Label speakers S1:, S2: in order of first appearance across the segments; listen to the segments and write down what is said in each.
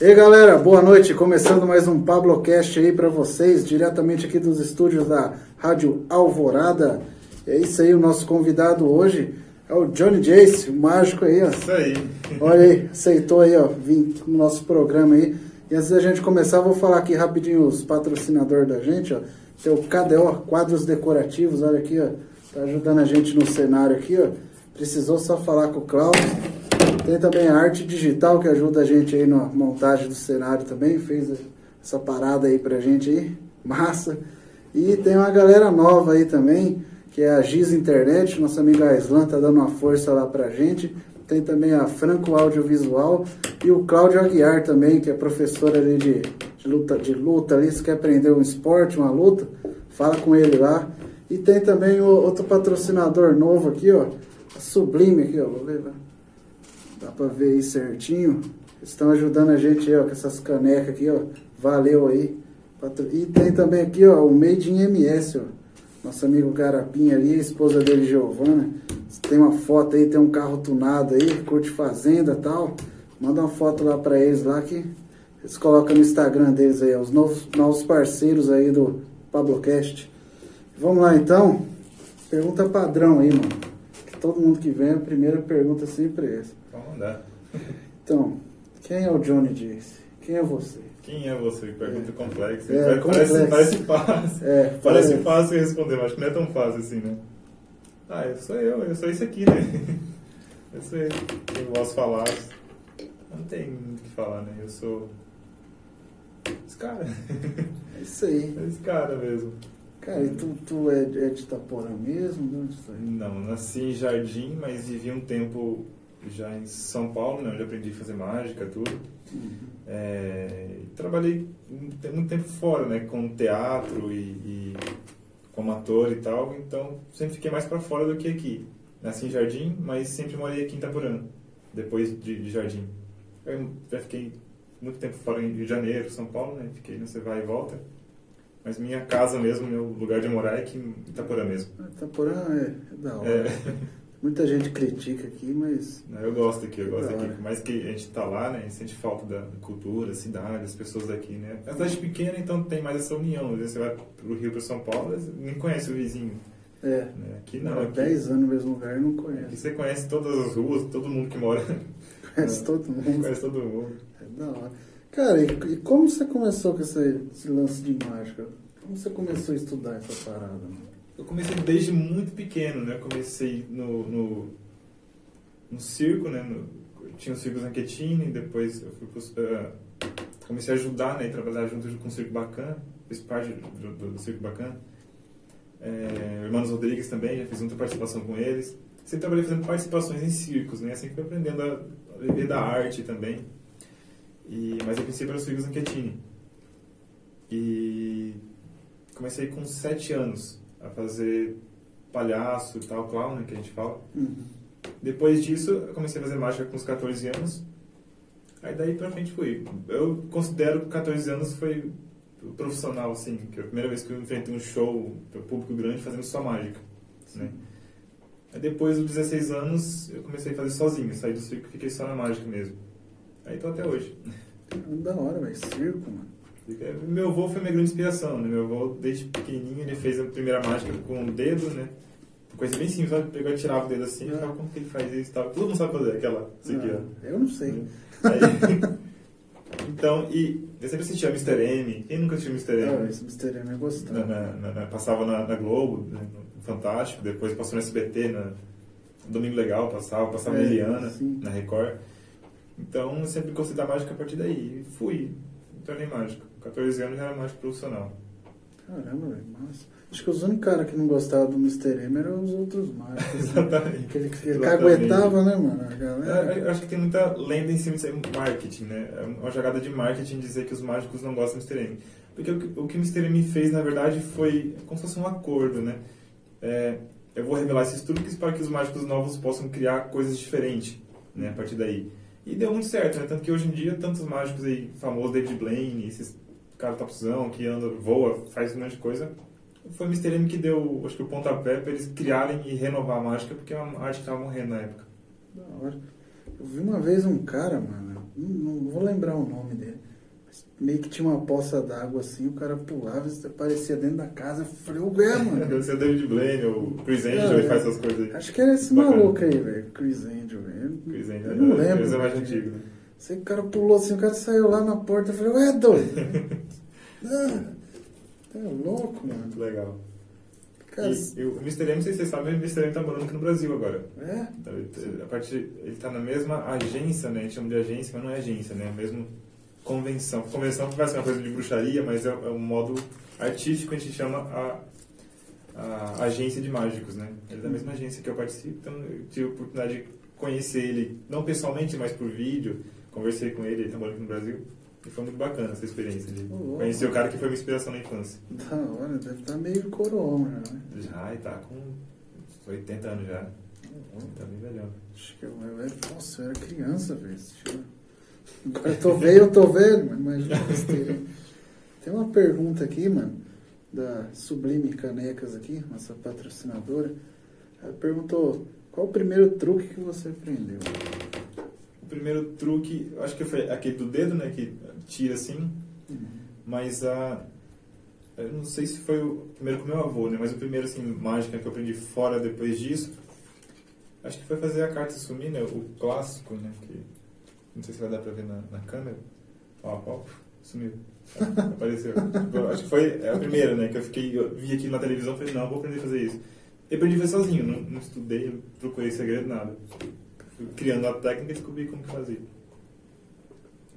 S1: E aí galera, boa noite. Começando mais um Pablocast aí para vocês, diretamente aqui dos estúdios da Rádio Alvorada. É isso aí, o nosso convidado hoje é o Johnny Jace, o mágico aí, ó.
S2: Isso aí.
S1: Olha aí, aceitou aí, ó, vir no nosso programa aí. E antes da gente começar, vou falar aqui rapidinho os patrocinadores da gente, ó. Tem o KDO, quadros decorativos, olha aqui, ó. Tá ajudando a gente no cenário aqui, ó. Precisou só falar com o Cláudio. Tem também a arte digital que ajuda a gente aí na montagem do cenário também, fez essa parada aí pra gente aí, massa. E tem uma galera nova aí também, que é a Giz Internet, nossa amiga Aislan tá dando uma força lá pra gente. Tem também a Franco Audiovisual e o Cláudio Aguiar também, que é professor ali de, de, luta, de luta ali, se quer aprender um esporte, uma luta, fala com ele lá. E tem também o, outro patrocinador novo aqui, ó, a Sublime aqui, ó, vou levar. Dá pra ver aí certinho. Eles estão ajudando a gente aí, ó, com essas canecas aqui, ó. Valeu aí. E tem também aqui, ó, o Made in MS, ó. Nosso amigo Garapinha ali, a esposa dele, Giovana. Tem uma foto aí, tem um carro tunado aí, curte fazenda tal. Manda uma foto lá pra eles lá que eles colocam no Instagram deles aí, ó, os novos, novos parceiros aí do Pablocast. Vamos lá então. Pergunta padrão aí, mano. Que todo mundo que vem, a primeira pergunta sempre é essa.
S2: Vamos mandar.
S1: Então, quem é o Johnny Jace? Quem é você?
S2: Quem é você? Pergunta
S1: É.
S2: complexa.
S1: É,
S2: parece,
S1: complexa.
S2: parece fácil.
S1: É,
S2: parece
S1: parece.
S2: fácil responder, mas acho que não é tão fácil assim, né? Ah, eu sou eu, eu sou isso aqui, né? Eu sou eu. Eu posso falar. Não tem muito o que falar, né? Eu sou. Esse cara.
S1: É isso aí.
S2: Esse cara mesmo.
S1: Cara, e tu, tu é, é de Itaporã mesmo? É?
S2: Não, nasci em Jardim, mas vivi um tempo já em São Paulo, né? Onde aprendi a fazer mágica, tudo. É, e trabalhei muito tempo fora, né? Com teatro e, e como ator e tal. Então, sempre fiquei mais para fora do que aqui. Nasci em Jardim, mas sempre morei aqui em Itaporã, depois de, de Jardim. Eu já fiquei muito tempo fora em Rio de Janeiro, São Paulo, né? Fiquei nesse vai e volta. Mas minha casa mesmo, meu lugar de morar é aqui em Itaporã mesmo.
S1: Ah, Itaporã é, é da hora.
S2: É.
S1: Muita gente critica aqui, mas
S2: Eu gosto aqui, eu gosto
S1: Da
S2: aqui.
S1: hora.
S2: Por mais que a gente tá lá, né? A gente sente falta da cultura, cidade, das pessoas daqui, né? É uma cidade pequena, então tem mais essa união. Às vezes você vai pro Rio, para São Paulo, nem conhece o vizinho.
S1: é.
S2: Né? Aqui não, aqui,
S1: 10 anos no mesmo lugar não
S2: aqui
S1: conhece.
S2: você conhece todas as ruas, todo mundo que mora.
S1: Conhece todo mundo.
S2: conhece todo mundo.
S1: É da hora. Cara, e, e como você começou com esse, esse lance de mágica? Como você começou a estudar essa parada? mano?
S2: Eu comecei desde muito pequeno, né? Eu comecei no, no, no circo, né? No, eu tinha o Circo Zanchettini, depois eu fui pro, eh, comecei a ajudar, né? E trabalhar junto com o Circo Bacana, fiz parte do, do, do Circo Bacana. É, Irmãos Rodrigues também, já fiz muita participação com eles. Sempre trabalhei fazendo participações em circos, né? Que fui aprendendo a, a viver da arte também. E, mas a princípio era o Circo Zanchettini. E comecei com sete anos a fazer palhaço e tal, clown, né, que a gente fala.
S1: Uhum.
S2: Depois disso, eu comecei a fazer mágica com uns 14 anos. Aí daí pra frente fui. Eu considero que 14 anos foi profissional, assim, que é a primeira vez que eu enfrentei um show para público grande fazendo só mágica, né? Aí depois dos 16 anos, eu comecei a fazer sozinho, saí do circo e fiquei só na mágica mesmo. Aí tô até hoje.
S1: Da hora, velho. Circo, mano.
S2: Meu avô foi minha grande inspiração, né? Meu avô, desde pequenininho, ele fez a primeira mágica com o dedo, né? Coisa bem simples, sabe? Pegou e tirava o dedo assim e
S1: Ah.
S2: falava como que ele faz isso e tal. Todo mundo sabe fazer aquela, isso aqui, ó.
S1: Ah, eu não sei.
S2: Aí- então, e eu sempre assistia Mr. M. Quem nunca assistiu Mr.
S1: Ah,
S2: M?
S1: esse mistério é gostar.
S2: Na- na- na- na- passava na, Globo, né, no Fantástico, depois passou no SBT, na no Domingo Legal, passava, passava
S1: É,
S2: na Eliana,
S1: sim.
S2: na Record. Então, eu sempre gostei da mágica a partir daí. E fui, me tornei mágico. Com 14 anos já era mágico profissional.
S1: Caramba, velho. Nossa. Acho que os únicos caras que não gostavam do Mr. M eram os outros mágicos. né?
S2: Exatamente.
S1: Que ele, que caguetava, né, mano? A
S2: É,
S1: galera.
S2: Eu acho que tem muita lenda em cima de ser marketing, né? É uma jogada de marketing dizer que os mágicos não gostam do Mr. M. Porque o que o que o Mr. M fez, na verdade, foi como se fosse um acordo, né? É, eu vou revelar esses truques para que os mágicos novos possam criar coisas diferentes, né? A partir daí. E deu muito certo, né? Tanto que hoje em dia, tantos mágicos aí, famosos, David Blaine, esses caras topzão que anda, voa, faz um monte de coisa, foi o Mr. M que deu, acho que o pontapé para eles criarem e renovar a mágica, porque é arte que estava morrendo na época.
S1: Da hora. Eu vi uma vez um cara, mano. não, não vou lembrar o nome dele. Mas meio que tinha uma poça d'água assim, o cara pulava e aparecia dentro da casa. Eu falei, ué, mano.
S2: Deve ser David Blaine ou Chris Angel, ele
S1: é.
S2: faz essas coisas aí.
S1: Acho que era esse
S2: Bacana.
S1: maluco aí, velho. Chris Angel, velho.
S2: Chris Angel,
S1: Eu não
S2: é-
S1: lembro.
S2: esse é mais antigo, né?
S1: Sei que o cara pulou assim, o cara saiu lá na porta. Eu falei, ué, doido. ah, tá louco, mano.
S2: Muito legal.
S1: Cara,
S2: E, e o Mr. M, não sei se vocês sabem, o Mr. M tá morando aqui no Brasil agora.
S1: é?
S2: Então, ele- A parte, ele tá na mesma agência, né? A gente chama de agência, mas não é agência, né? É mesmo convenção. Convenção parece uma coisa de bruxaria, mas é, é um modo artístico, a gente chama a, a agência de mágicos, né? Ele é da mesma agência que eu participo, então eu tive a oportunidade de conhecer ele, não pessoalmente, mas por vídeo. Conversei com ele, ele tá morando aqui no Brasil. E foi muito bacana essa experiência de
S1: Oh,
S2: conhecer o cara que foi minha inspiração na infância.
S1: Da hora, deve estar meio coroa, né?
S2: Já, e tá com uns 80 anos já. Tá bem velhão.
S1: Acho que eu, eu era, nossa, eu era criança, velho. Agora eu tô velho, eu tô velho, mas imagina besteira. Tem uma pergunta aqui, mano, da Sublime Canecas aqui, nossa patrocinadora. Ela perguntou, qual o primeiro truque que você aprendeu?
S2: Primeiro truque, eu acho que foi aquele do dedo, né? Que tira assim. Mas a. Eu não sei se foi o primeiro com meu avô, né? Mas o primeiro, assim, mágica que eu aprendi fora depois disso. Acho que foi fazer a carta sumir, né? O clássico, né? Que, não sei se vai dar pra ver na, na câmera. Ó, ó, sumiu. Apareceu. Eu acho que foi é a primeira, né? Que eu fiquei, eu vi aqui na televisão e falei, não, vou aprender a fazer isso. E aprendi a fazer sozinho, não, não estudei, não procurei segredo, nada. Fui criando a técnica e descobri como que fazia.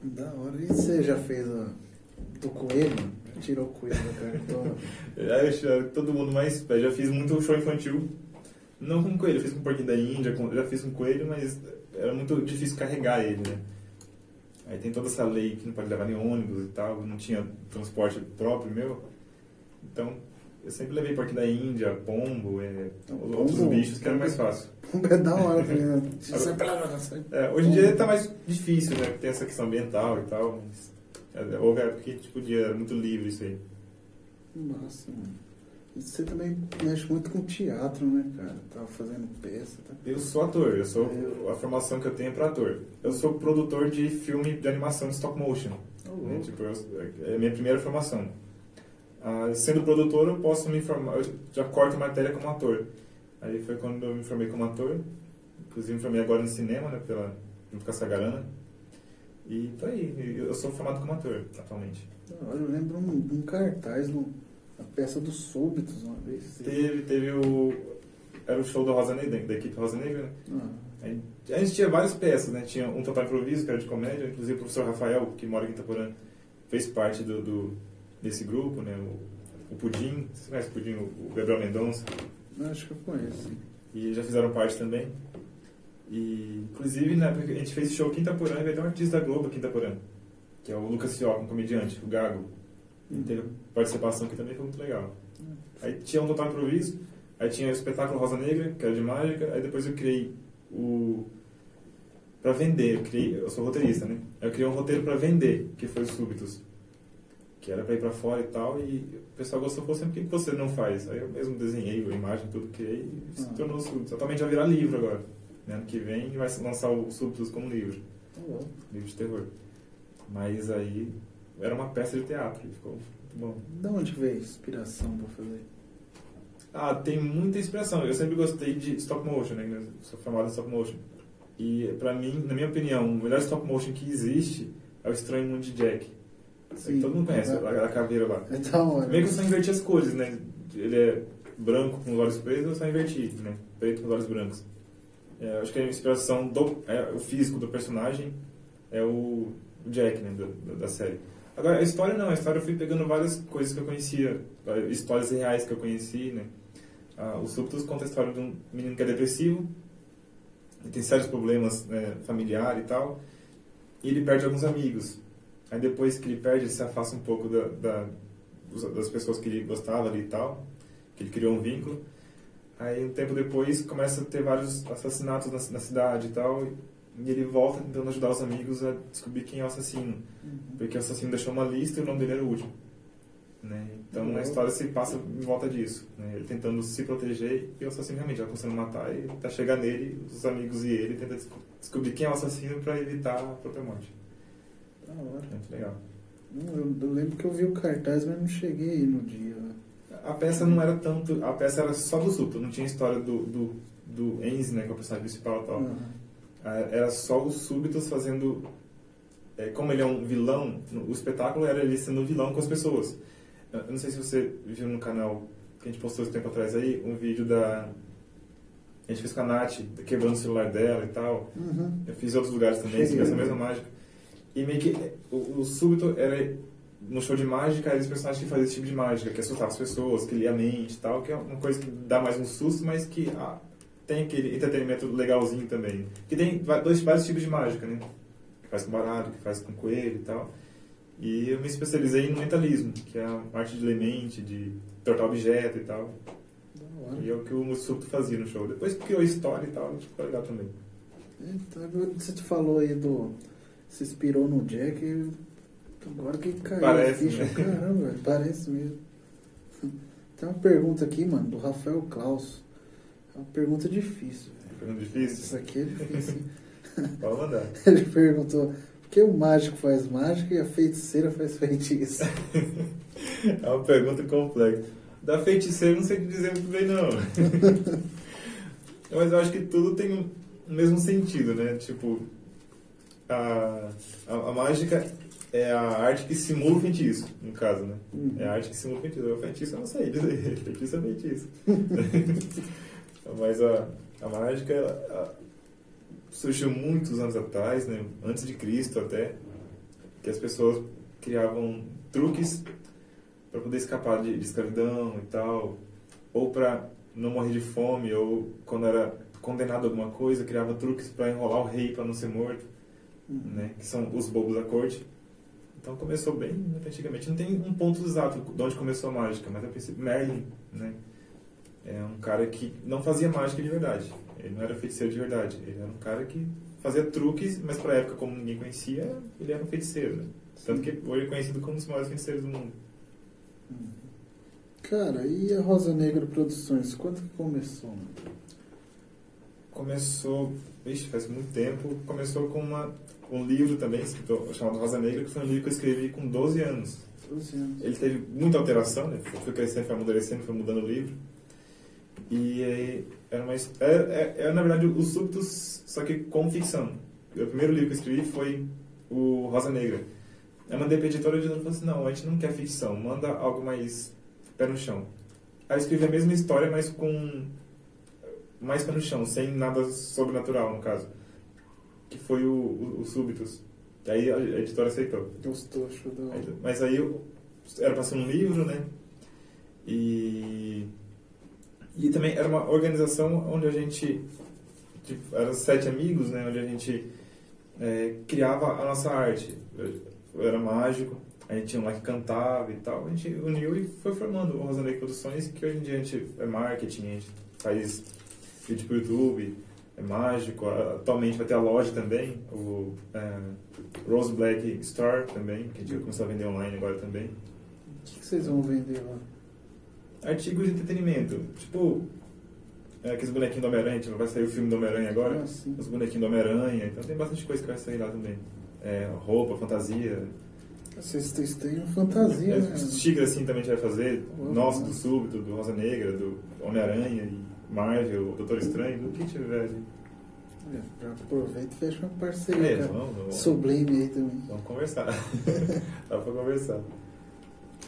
S1: Da hora. E você já fez a, do coelho? Tirou o coelho da cartola?
S2: É, eu já- todo mundo mais. Já fiz muito show infantil. Não com coelho, eu fiz com porquinho da Índia, com- já fiz com coelho, mas era muito difícil carregar ele, né? Aí tem toda essa lei que não pode levar nem ônibus e tal, não tinha transporte próprio meu. Então, eu sempre levei porquinho da Índia, pombo, é,
S1: Então,
S2: outros
S1: pombo-
S2: bichos que era mais fácil.
S1: É da hora, tá ligado?
S2: Agora-
S1: Sai-
S2: É, hoje em dia tá mais difícil, né? Tem essa questão ambiental e tal, mas é, houve época que tipo, era muito livre isso aí.
S1: Nossa, mano. E você também mexe muito com teatro, né, cara? Tava fazendo peça, tá?
S2: Eu sou ator, eu sou a formação que eu tenho é para ator. Eu sou produtor de filme de animação de stop motion.
S1: Oh,
S2: né? Tipo, eu- é a minha primeira formação. Ah, sendo produtor, eu posso me formar, eu já corto matéria como ator. Aí foi quando eu me formei como ator. Inclusive me formei agora no cinema, né, pela, junto com a Sagarana. E tá aí, eu sou formado como ator atualmente.
S1: Hora, Eu lembro um, um cartaz no, na peça dos Súbitos uma vez.
S2: Teve, teve o. Era o show da Rosa Negra, da equipe Rosa Negra, né?
S1: Ah,
S2: Aí, a gente tinha várias peças, né? Tinha um total improviso, que era de comédia, inclusive o professor Rafael, que mora aqui em Itaporã, fez parte do, do- desse grupo, né? O, o Pudim, você conhece o Pudim? O, o Gabriel Mendonça,
S1: acho que eu conheço.
S2: e já fizeram parte também. E, inclusive, na época que a gente fez show aqui em Itaporã, e veio até um artista da Globo aqui em Itaporã, que é o Lucas Fioca, um comediante, o Gago. Ele teve participação aqui também, foi muito legal. Aí tinha um total improviso, aí tinha o espetáculo Rosa Negra, que era de mágica, aí depois eu criei o. pra vender, eu, criei, eu sou roteirista, né? Eu criei um roteiro pra vender, que foi o Súbitos. Que era pra ir pra fora e tal, e o pessoal gostou, falou sempre, por que que você não faz? Aí eu mesmo desenhei a imagem, tudo, criei e se
S1: Ah.
S2: tornou o Súbitos. Atualmente vai virar livro agora. Né? Ano que vem vai lançar o Súbitos como livro,
S1: Tá bom.
S2: livro de terror. Mas aí era uma peça de teatro, e ficou muito bom.
S1: Da onde veio a inspiração pra fazer?
S2: Ah, tem muita inspiração. Eu sempre gostei de stop motion, né? Eu sou formado em stop motion. E pra mim, na minha opinião, o melhor stop motion que existe é o Estranho Mundo de Jack.
S1: Sim.
S2: Todo mundo conhece,
S1: É.
S2: a, a caveira lá.
S1: É da hora.
S2: Meio que eu só inverti as cores, né? Ele é branco com os olhos pretos, eu só inverti, né? Preto com os olhos brancos. É, acho que a inspiração do é, o físico do personagem é o, Jack, né? do- do- da série. Agora, a história não. A história eu fui pegando várias coisas que eu conhecia, histórias reais que eu conheci, né? Ah, o Súbitos conta a história de um menino que é depressivo, e tem sérios problemas né, familiares e tal, e ele perde alguns amigos. Aí depois que ele perde, ele se afasta um pouco da, da- das pessoas que ele gostava ali e tal, que ele criou um vínculo. Aí um tempo depois começa a ter vários assassinatos na, na cidade e tal, e ele volta tentando ajudar os amigos a descobrir quem é o assassino.
S1: Uhum.
S2: Porque o assassino deixou uma lista e o nome dele era o último. Né? Então
S1: Uhum.
S2: a história se passa em volta disso. Né? Ele tentando se proteger e o assassino realmente já começando a matar e até chegar nele, os amigos e ele tentam desco- descobrir quem é o assassino para evitar a própria morte.
S1: Da hora.
S2: Muito legal.
S1: Não, Eu, eu lembro que eu vi o cartaz, mas não cheguei aí no dia. né?
S2: A peça não era tanto. A peça era só do Supto, não tinha história do, do, do Enzi, né, que é o personagem principal e tal. Ah, Era só os súbitos fazendo. é, como ele é um vilão, o espetáculo era ele sendo vilão com as pessoas. Eu eu não sei se você viu no canal que a gente postou esse tempo atrás aí, um vídeo da. A gente fez com a Nath, quebrando o celular dela e tal.
S1: Uhum.
S2: Eu fiz em outros lugares também,
S1: Cheguei.
S2: essa mesma mágica. E meio que o, o súbito era. No show de mágica, eram os personagens que faziam esse tipo de mágica, que assustava as pessoas, que lia a mente e tal, que é uma coisa que dá mais um susto, mas que ah, tem aquele entretenimento legalzinho também. Que tem dois, vários tipos de mágica, né? Que faz com baralho, que faz com coelho e tal. E eu me especializei no mentalismo, que é a arte de ler mente, de tortar objeto e tal. E é o que o súbito fazia no show. Depois criou história e tal, ficou legal também.
S1: Então, você te falou aí do. Se inspirou no Jack. eu- Agora que caiu
S2: Parece,
S1: a ficha.
S2: né?
S1: Caramba, parece mesmo. Tem uma pergunta aqui, mano, do Rafael Klaus. É uma pergunta difícil.
S2: Pergunta
S1: Isso
S2: difícil?
S1: aqui é difícil.
S2: Pode mandar.
S1: Ele perguntou por que o mágico faz mágica e a feiticeira faz feitiço?
S2: É uma pergunta complexa. Da feiticeira, não sei que dizer muito bem, não. Mas eu acho que tudo tem o mesmo sentido, né? Tipo, a, a, a mágica é a arte que simula o feitiço, no caso, né?
S1: Uhum.
S2: É a arte que simula o feitiço. O feitiço eu não sei dizer. Feitiço é feitiço. Mas a, a mágica ela, surgiu muitos anos atrás, né? Antes de Cristo até, que as pessoas criavam truques para poder escapar de, de escravidão e tal, ou para não morrer de fome, ou quando era condenado a alguma coisa, criava truques para enrolar o rei para não ser morto,
S1: Uhum.
S2: né? Que são os bobos da corte. Então começou bem muito antigamente. Não tem um ponto exato de onde começou a mágica, mas a princípio Merlin, né? É um cara que não fazia mágica de verdade. Ele não era feiticeiro de verdade. Ele era um cara que fazia truques, mas para a época, como ninguém conhecia, ele era um feiticeiro, né? Tanto que hoje é conhecido como um dos maiores feiticeiros do mundo.
S1: Cara, e a Rosa Negra Produções? Quando que começou?
S2: Começou, vixe, faz muito tempo, começou com uma, um livro também, escrito, chamado Rosa Negra, que foi um livro que eu escrevi com 12 anos.
S1: 12 anos.
S2: Ele teve muita alteração, né? Foi crescendo, foi amadurecendo, foi mudando o livro. E aí, era uma his- era, era, era, na verdade os súbitos, só que com ficção. O primeiro livro que eu escrevi foi o Rosa Negra. Eu mandei pra editora e a editora falou assim: não, a gente não quer ficção, manda algo mais pé no chão. Aí eu escrevi a mesma história, mas com mais pé no chão, sem nada sobrenatural, no caso. Que foi o, o, o Súbitos. Aí a a editora aceitou.
S1: Hora.
S2: Aí- Mas aí eu, era para ser um livro, né? E, e também era uma organização onde a gente, tipo, eram sete amigos, né? Onde a gente é, criava a nossa arte. Eu, eu era mágico, a gente tinha um lá que cantava e tal. A gente uniu e foi formando o Rosa Negra Produções, que hoje em dia a gente é marketing, a gente faz vídeo pro YouTube, é mágico. Atualmente vai ter a loja também, o é, Rose Black Store também, que a gente vai começar a vender online agora também.
S1: O que, que vocês vão vender lá?
S2: Artigos de entretenimento, tipo é, aqueles bonequinhos do Homem-Aranha, tipo, vai sair o filme do Homem-Aranha agora,
S1: Ah,
S2: os bonequinhos do Homem-Aranha, então tem bastante coisa que vai sair lá também. É, roupa, fantasia,
S1: Vocês têm uma fantasia,
S2: é,
S1: né?
S2: xícara assim também a gente vai fazer,
S1: Uhum.
S2: nosso do Súbito, do Rosa Negra, do Homem-Aranha, e Marvel, Doutor Estranho, do que tiver ali.
S1: É, aproveita e fecha uma parceria
S2: É, vamos, vamos,
S1: Sublime aí também.
S2: vamos conversar. Dá pra conversar.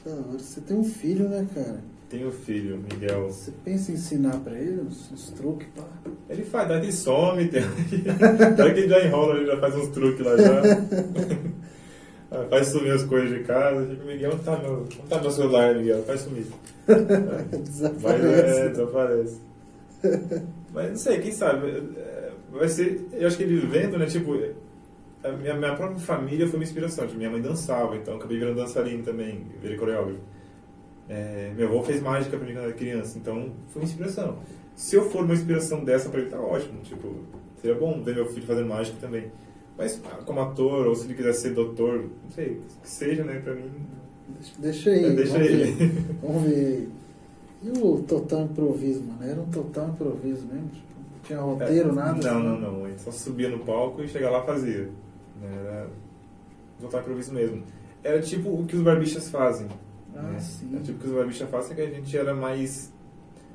S1: Hora. Você tem um filho, né, cara?
S2: Tem o filho, Miguel.
S1: Você pensa em ensinar pra ele uns, uns truques, pá?
S2: Ele faz, daí ele some, tem... Daí que ele já enrola, ele já faz uns truques lá já. Ah, faz sumir as coisas de casa. Tipo, Miguel, onde tá meu, onde tá meu celular, Miguel? Faz sumir. Vai,
S1: Desaparece.
S2: é, desaparece. Mas não sei, quem sabe? é, Vai ser. Eu acho que ele vendo, né? Tipo, a minha, minha própria família foi uma inspiração. Tipo, minha mãe dançava, então eu acabei virando dançarino também, virei coreógrafo. É, meu avô fez mágica pra mim quando era criança, então foi uma inspiração. Se eu for uma inspiração dessa pra ele, tá ótimo. Tipo, seria bom ver meu filho fazendo mágica também. Mas ah, como ator, ou se ele quiser ser doutor, não sei, que seja, né? Pra mim.
S1: Deixa, deixa aí.
S2: É, deixa
S1: vamos
S2: ele.
S1: Ver. Vamos ver. E o total improviso, mano? Era um total improviso mesmo? Tipo, não tinha roteiro,
S2: É,
S1: nada?
S2: Não,
S1: assim?
S2: não, não. A gente só subia no palco e chegava lá e fazia. Né, Era, ao improviso mesmo. Era tipo o que os barbichas fazem.
S1: Ah,
S2: né?
S1: sim.
S2: Era tipo o que os barbichas fazem, que a gente era mais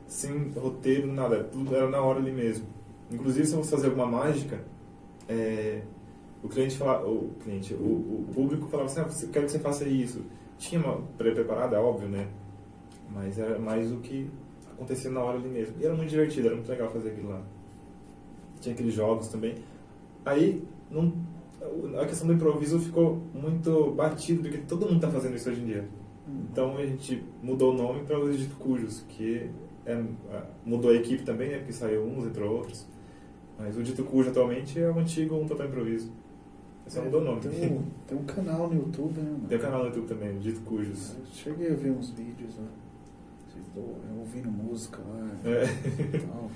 S2: sem roteiro, nada, tudo era na hora ali mesmo. Inclusive, se eu fosse fazer alguma mágica, é, o cliente falava, o cliente, o, o público falava assim, ah, eu quero que você faça isso. Tinha uma pré-preparada, óbvio, né? Mas era mais o que acontecia na hora ali mesmo. E era muito divertido, era muito legal fazer aquilo lá. Tinha aqueles jogos também. Aí, não, a questão do improviso ficou muito batido, porque todo mundo está fazendo isso hoje em dia. Então a gente mudou o nome para os Dito Cujos, que é, mudou a equipe também, né? Porque saiu uns, entrou outros. Mas o Dito Cujo atualmente é o antigo Um Total Improviso. Só
S1: É,
S2: mudou o nome.
S1: Tem um, tem um canal no YouTube, né? mano?
S2: Tem o canal no YouTube também, Dito Cujos.
S1: Eu cheguei a ver uns vídeos lá. Do- eu ouvindo música lá
S2: É.
S1: e tal.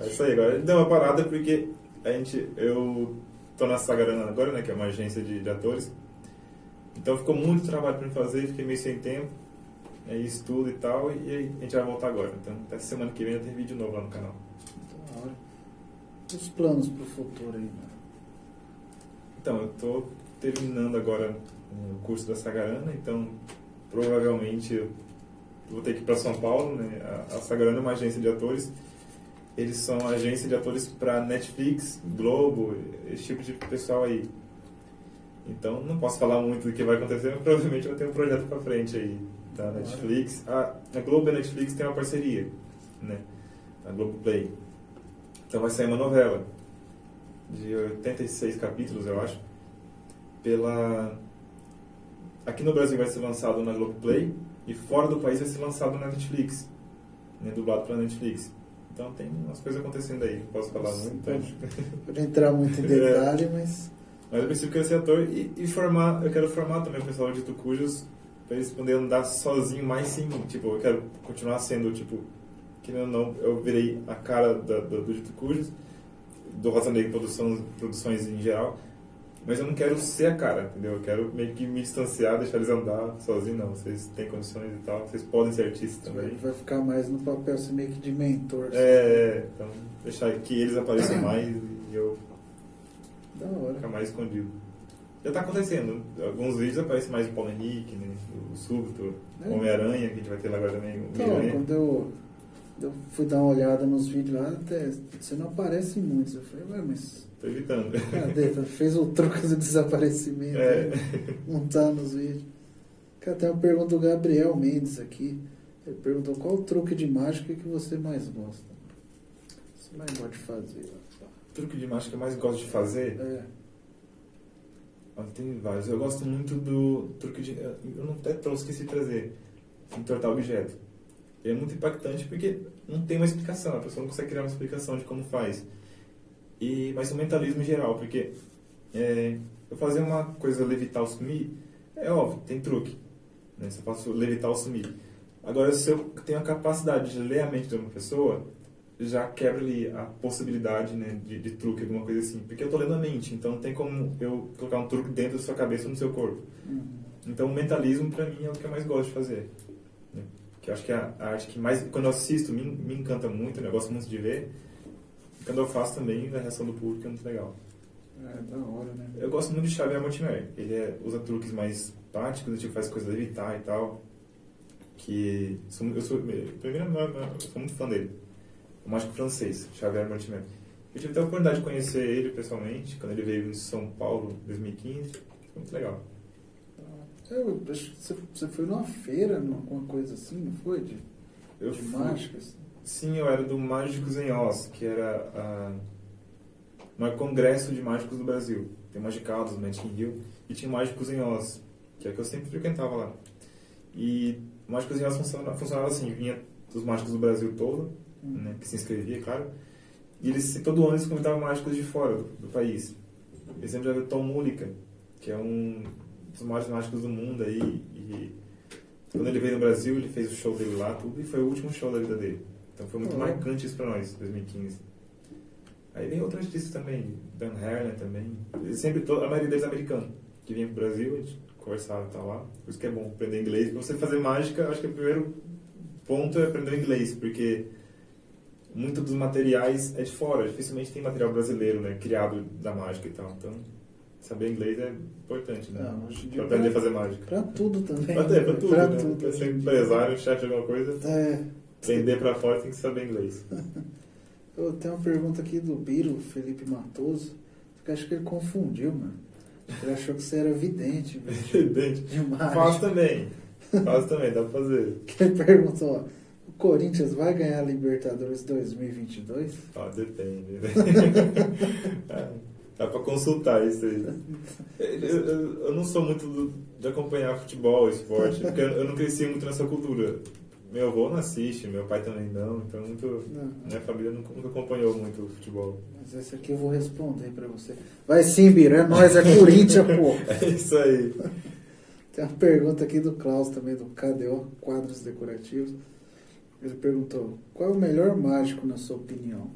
S2: É isso aí, agora deu uma parada porque a gente, eu tô na Sagarana agora, né, que é uma agência de, de atores. Então ficou muito trabalho pra mim fazer, fiquei meio sem tempo, aí estudo e tal, e a gente vai voltar agora. Então até semana que vem já tem vídeo novo lá no canal.
S1: Da hora. E os planos pro futuro aí, mano?
S2: Então, eu tô terminando agora o curso da Sagarana, então provavelmente vou ter que ir para São Paulo, né? A, a Sagarana é uma agência de atores. Eles são agência de atores para Netflix, Globo, esse tipo de pessoal aí. Então, não posso falar muito do que vai acontecer, mas provavelmente vou ter um projeto para frente aí da Netflix. A, a Globo e a Netflix têm uma parceria, né? A Globo Play. Então vai sair uma novela de 86 capítulos, eu acho, pela aqui no Brasil vai ser lançado na Globoplay e fora do país vai ser lançado na Netflix, né, dublado pela Netflix. Então tem umas coisas acontecendo aí, não posso falar
S1: Nossa,
S2: muito.
S1: pode- Pode entrar muito em detalhe, mas.
S2: Mas eu preciso quero ser ator e, e formar, eu quero formar também o pessoal de Tucujos para eles poderem andar sozinho mais sim, tipo, eu quero continuar sendo, tipo, querendo ou não, eu virei a cara da, da, do Dito Cujos, do Rosa Negra Produção, Produções em geral, mas eu não quero ser a cara, entendeu? Eu quero meio que me distanciar, deixar eles andar sozinho, não. Vocês têm condições e tal, vocês podem ser artistas também.
S1: Vai ficar mais no papel assim, meio que de mentor. assim.
S2: É, então, deixar que eles apareçam mais e eu
S1: Da hora.
S2: ficar mais escondido. Já tá acontecendo. Alguns vídeos aparecem mais o Paulo Henrique, né? o Súbito,
S1: É.
S2: Homem-Aranha, que a gente vai ter lá agora também.
S1: Então, quando eu, eu fui dar uma olhada nos vídeos lá, até, você não aparece em muitos. Eu falei, ué, mas
S2: Tô evitando.
S1: cadê? Fez o truque do desaparecimento.
S2: É.
S1: né? Tá nos vídeos. Cara, tem uma pergunta do Gabriel Mendes aqui. Ele perguntou qual o truque de mágica que você mais gosta? Você mais gosta de fazer?
S2: truque de mágica que eu mais gosto de fazer,
S1: É.
S2: ó, tem vários. Eu gosto muito do truque de. Eu não até trouxe, esqueci de trazer. Entortar objeto. E é muito impactante porque não tem uma explicação, a pessoa não consegue criar uma explicação de como faz. E, mas o mentalismo em geral, porque é, eu fazer uma coisa levitar ou sumir, é óbvio, tem truque. Né? Se eu faço levitar ou sumir. Agora, se eu tenho a capacidade de ler a mente de uma pessoa, já quebra ali a possibilidade né, de, de truque, alguma coisa assim. Porque eu tô lendo a mente, então não tem como eu colocar um truque dentro da sua cabeça ou no seu corpo.
S1: Uhum.
S2: Então, o mentalismo, pra mim, é o que eu mais gosto de fazer. Que eu acho que é a arte que mais, quando eu assisto, me, me encanta muito, né? eu gosto muito de ver. E quando eu faço também, a reação do público é muito legal.
S1: É, da hora, né?
S2: Eu gosto muito de Xavier Mortimer. Ele é, usa truques mais práticos, tipo, faz coisas levitar e tal. Que sou, eu sou, primeiro, eu eu sou muito fã dele. O mágico francês, Xavier Mortimer. Eu tive até a oportunidade de conhecer ele pessoalmente, quando ele veio em São Paulo em 2015. Foi muito legal.
S1: Eu acho que você, você foi numa feira, alguma coisa assim, não foi? De,
S2: Eu
S1: de
S2: fui-
S1: mágicas?
S2: Sim, eu era do Mágicos em Oz, que era a, um congresso de mágicos do Brasil. Tem o Magicados, o Magic in Rio, e tinha o Mágicos em Oz, que é que eu sempre frequentava lá. E o Mágicos em Oz funcionava, funcionava assim, vinha dos mágicos do Brasil todo, né, que se inscrevia, claro, e eles, todo ano eles convidavam mágicos de fora do, do país. Eu sempre já o Tom Mullica, que é um dos maiores mágicos do mundo aí, e quando ele veio no Brasil, ele fez o show dele lá, tudo, e foi o último show da vida dele. Então foi muito
S1: Oh.
S2: marcante isso pra nós, 2015. Aí vem outros artistas também, Dan Harlan também. Eles sempre, a maioria deles é americano, que vinha pro Brasil, a gente conversava e tal lá. Por isso que é bom aprender inglês. Pra você fazer mágica, acho que o primeiro ponto é aprender inglês, porque muito dos materiais é de fora. Dificilmente tem material brasileiro, né, criado da mágica e tal. Então, saber inglês é importante, né?
S1: Não, hoje
S2: pra aprender a
S1: pra-
S2: fazer mágica.
S1: Pra tudo também.
S2: Até pra tudo,
S1: Pra
S2: né?
S1: tudo.
S2: Pra ser empresário, chefe de alguma coisa,
S1: É.
S2: vender pra fora tem que saber inglês.
S1: Eu tenho uma pergunta aqui do Biro, Felipe Matoso. Eu acho que ele confundiu, mano. Ele achou que você era vidente, velho.
S2: Dente.
S1: Demais.
S2: Faço também. Faço também, dá pra fazer.
S1: Que ele perguntou, ó, o Corinthians vai ganhar a Libertadores 2022?
S2: Ah, depende. Né? Dá pra consultar isso aí. Eu, eu- eu não sou muito do- de acompanhar futebol, esporte, porque eu eu não cresci muito nessa cultura. Meu avô não assiste, meu pai também não, então muito,
S1: Não.
S2: minha família nunca, nunca acompanhou muito o futebol.
S1: Mas esse aqui eu vou responder pra você. Vai sim, Biro, é nós, é Corinthians, pô.
S2: É isso aí.
S1: Tem uma pergunta aqui do Klaus também, do KDO, Quadros Decorativos. Ele perguntou, qual é o melhor mágico na sua opinião?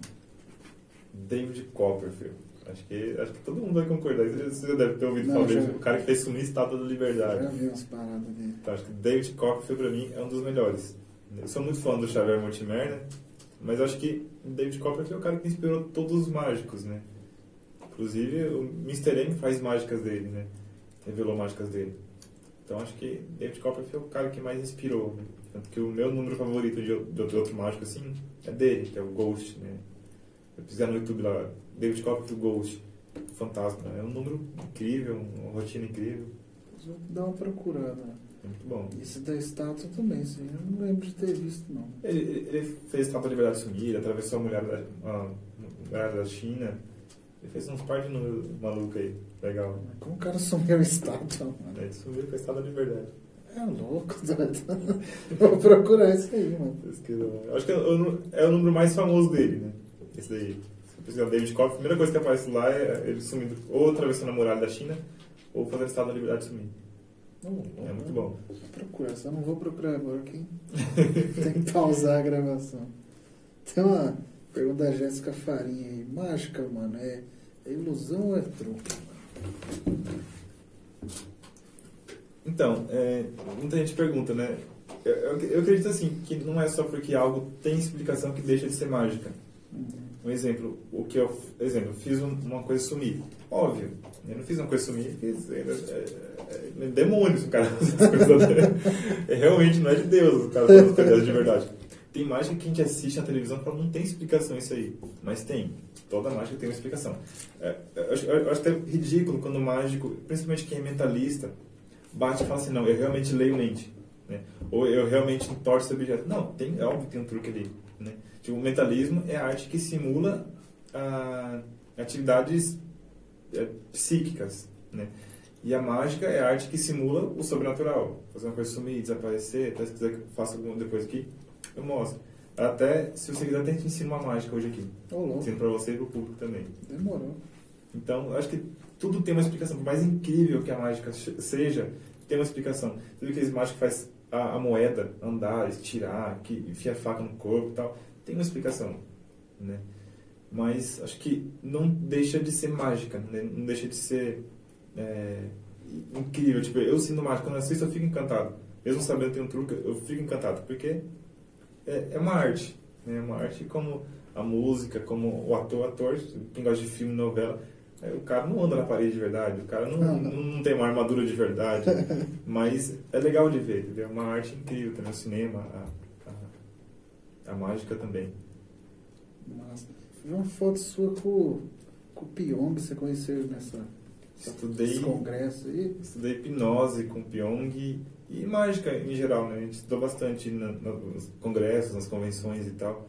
S2: David Copperfield. Acho que, acho que todo mundo vai concordar. Você já deve ter ouvido
S1: Não,
S2: falar
S1: já.
S2: dele. O cara que fez sumir a estátua da liberdade.
S1: Já vi umas paradas dele.
S2: Então, acho que David Copperfield, pra mim, é um dos melhores. Eu sou muito fã do Xavier Mortimer, né? Mas acho que David Copperfield é o cara que inspirou todos os mágicos, né? Inclusive, o Mr. M faz mágicas dele, né? Revelou mágicas dele. Então, acho que David Copperfield é o cara que mais inspirou. Tanto que o meu número favorito de, de outro mágico, assim, é dele, que é o Ghost, né? Eu fizer no YouTube lá, David Copperfield Ghost, Fantasma. É um número incrível, uma rotina incrível.
S1: Vou dar uma procurada.
S2: É muito bom.
S1: Esse da estátua também, sim. Eu não lembro de ter visto, não.
S2: Ele, ele- fez Estátua da Liberdade Sumir, atravessou a mulher da, a mulher da China. Ele fez uns par de números malucos aí. Legal.
S1: Mas Como o cara sumiu a estátua, mano?
S2: Ele sumiu com a Estátua da Liberdade.
S1: É louco. Vou procurar isso aí, mano.
S2: Acho que é o, é o número mais famoso dele, né? Esse daí. Se você pesquisar David Koch, a primeira coisa que aparece lá é ele sumindo, ou atravessando a muralha da China, ou fazendo a Estátua da Liberdade sumir.
S1: Oh,
S2: É muito bom.
S1: Vou procurar, só não vou procurar agora que tem que pausar a gravação. Tem uma pergunta da Jéssica Farinha aí. Mágica, mano, é, é ilusão ou é truque?
S2: Então, é, muita gente pergunta, né? Eu, eu, eu acredito assim, que não é só porque algo tem explicação que deixa de ser mágica. Um exemplo, o que eu, exemplo, fiz um- uma coisa sumir. Óbvio, eu não fiz uma coisa sumir, fiz, é, é, é, demônios o cara. É, realmente não é de Deus o cara faz as coisas de verdade. Tem mágica que a gente assiste na televisão e fala, não tem explicação isso aí. Mas tem. Toda mágica tem uma explicação. É, eu, acho, eu acho até ridículo quando o mágico, principalmente quem é mentalista, bate e fala assim, não, eu realmente leio mente. Né? Ou eu realmente entorto esse objeto. Não, tem, é óbvio que tem um truque ali. Né? Tipo, o mentalismo é a arte que simula ah, atividades eh, psíquicas. Né? E a mágica é a arte que simula o sobrenatural. Fazer uma coisa sumir, desaparecer, até se quiser que eu faça alguma depois aqui, eu mostro. Até, se você quiser, até te ensino uma mágica hoje aqui. Ensino pra você e pro público também.
S1: demorou.
S2: Então, eu acho que tudo tem uma explicação. Por mais incrível que a mágica seja, tem uma explicação. Você viu aqueles mágicos que faz a, a moeda andar, estirar, que enfia a faca no corpo e tal. Tem uma explicação, né? Mas acho que não deixa de ser mágica, né? não deixa de ser é, incrível. Tipo, eu sinto mágica, quando eu assisto eu fico encantado. Mesmo sabendo que tem um truque, eu fico encantado, porque é, é uma arte. Né? É uma arte como a música, como o ator, ator, quem gosta de filme, novela, o cara não anda na parede de verdade, o cara não,
S1: Não,
S2: não.
S1: não.
S2: tem uma armadura de verdade, mas é legal de ver, entendeu? É uma arte incrível também, o cinema, a, a, a mágica também.
S1: Massa. Vi uma foto sua com, com o Pyong, você conheceu nessa,
S2: Estudei,
S1: congresso aí?
S2: estudei hipnose com Pyong e mágica em geral, né? A gente estudou bastante na- nos congressos, nas convenções e tal.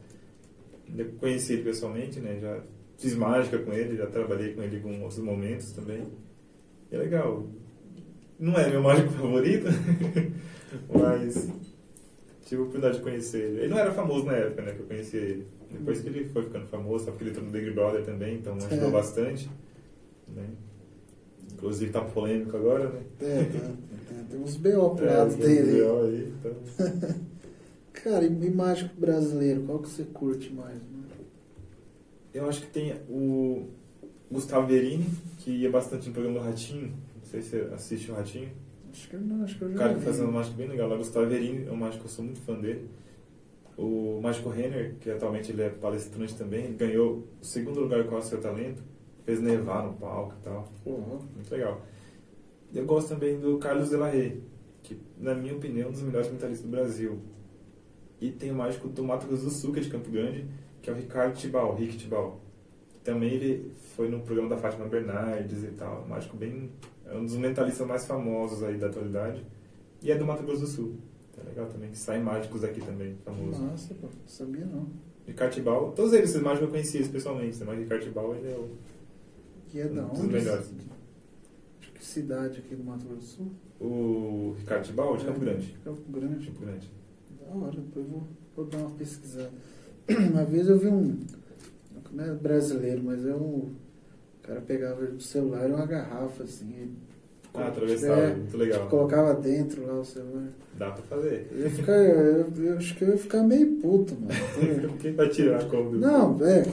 S2: Eu conheci ele pessoalmente, né? Já fiz mágica com ele, já trabalhei com ele em outros momentos também. E é legal. Não é meu mágico favorito, mas tive a oportunidade de conhecer ele. Ele não era famoso na época, né? Que eu conheci ele. Depois que ele foi ficando famoso? Porque ele entrou no Big Brother também, então ajudou
S1: É.
S2: bastante. Né? Inclusive tá polêmico agora, né?
S1: É, tá, tá, tem uns B.O. pro
S2: É,
S1: lado dele.
S2: BO aí, então.
S1: Cara, e, e mágico brasileiro, qual que você curte mais?
S2: Eu acho que tem o Gustavo Verini, que ia bastante no programa do Ratinho. Não sei se você assiste o Ratinho.
S1: Acho que não, acho que eu
S2: O
S1: já
S2: cara que faz uma mágica bem legal lá, Gustavo Verini, é um mágico que eu sou muito fã dele. O Mágico Renner, que atualmente ele é palestrante também, ele ganhou o segundo lugar com o Seu Talento. fez nevar no palco e tal.
S1: Uhum.
S2: Muito legal. Eu gosto também do Carlos Delarrey, que, na minha opinião, é um dos melhores mentalistas do Brasil. E tem o mágico do Mato Grosso do Sul, que é de Campo Grande, que é o Ricardo Tibal, Rick Tibal. Também ele foi no programa da Fátima Bernardes e tal. Um mágico bem. É um dos mentalistas mais famosos aí da atualidade. E é do Mato Grosso do Sul. Tá legal também, que saem mágicos daqui também, famosos.
S1: Nossa, pô, não sabia não.
S2: Ricardo Tibal, todos eles, esses mágicos eu conheci pessoalmente, né? mas Ricardo Tibal ele é o,
S1: E é da
S2: um dos
S1: onde?
S2: melhores.
S1: Que cidade aqui do Mato Grosso do Sul?
S2: O Ricardo Tibal de Campo
S1: É.
S2: Grande.
S1: Campo Grande.
S2: Campo Grande.
S1: Da hora, depois vou, vou dar uma pesquisada. Uma vez eu vi um. Não é brasileiro, mas é um. O cara pegava o celular e uma garrafa assim.
S2: Ah, atravessava,
S1: É,
S2: muito legal.
S1: Colocava dentro lá o celular.
S2: Dá pra fazer.
S1: Eu, ficar, eu, eu acho que eu ia ficar meio puto, mano.
S2: Quem vai tirar a conta?
S1: Não, é,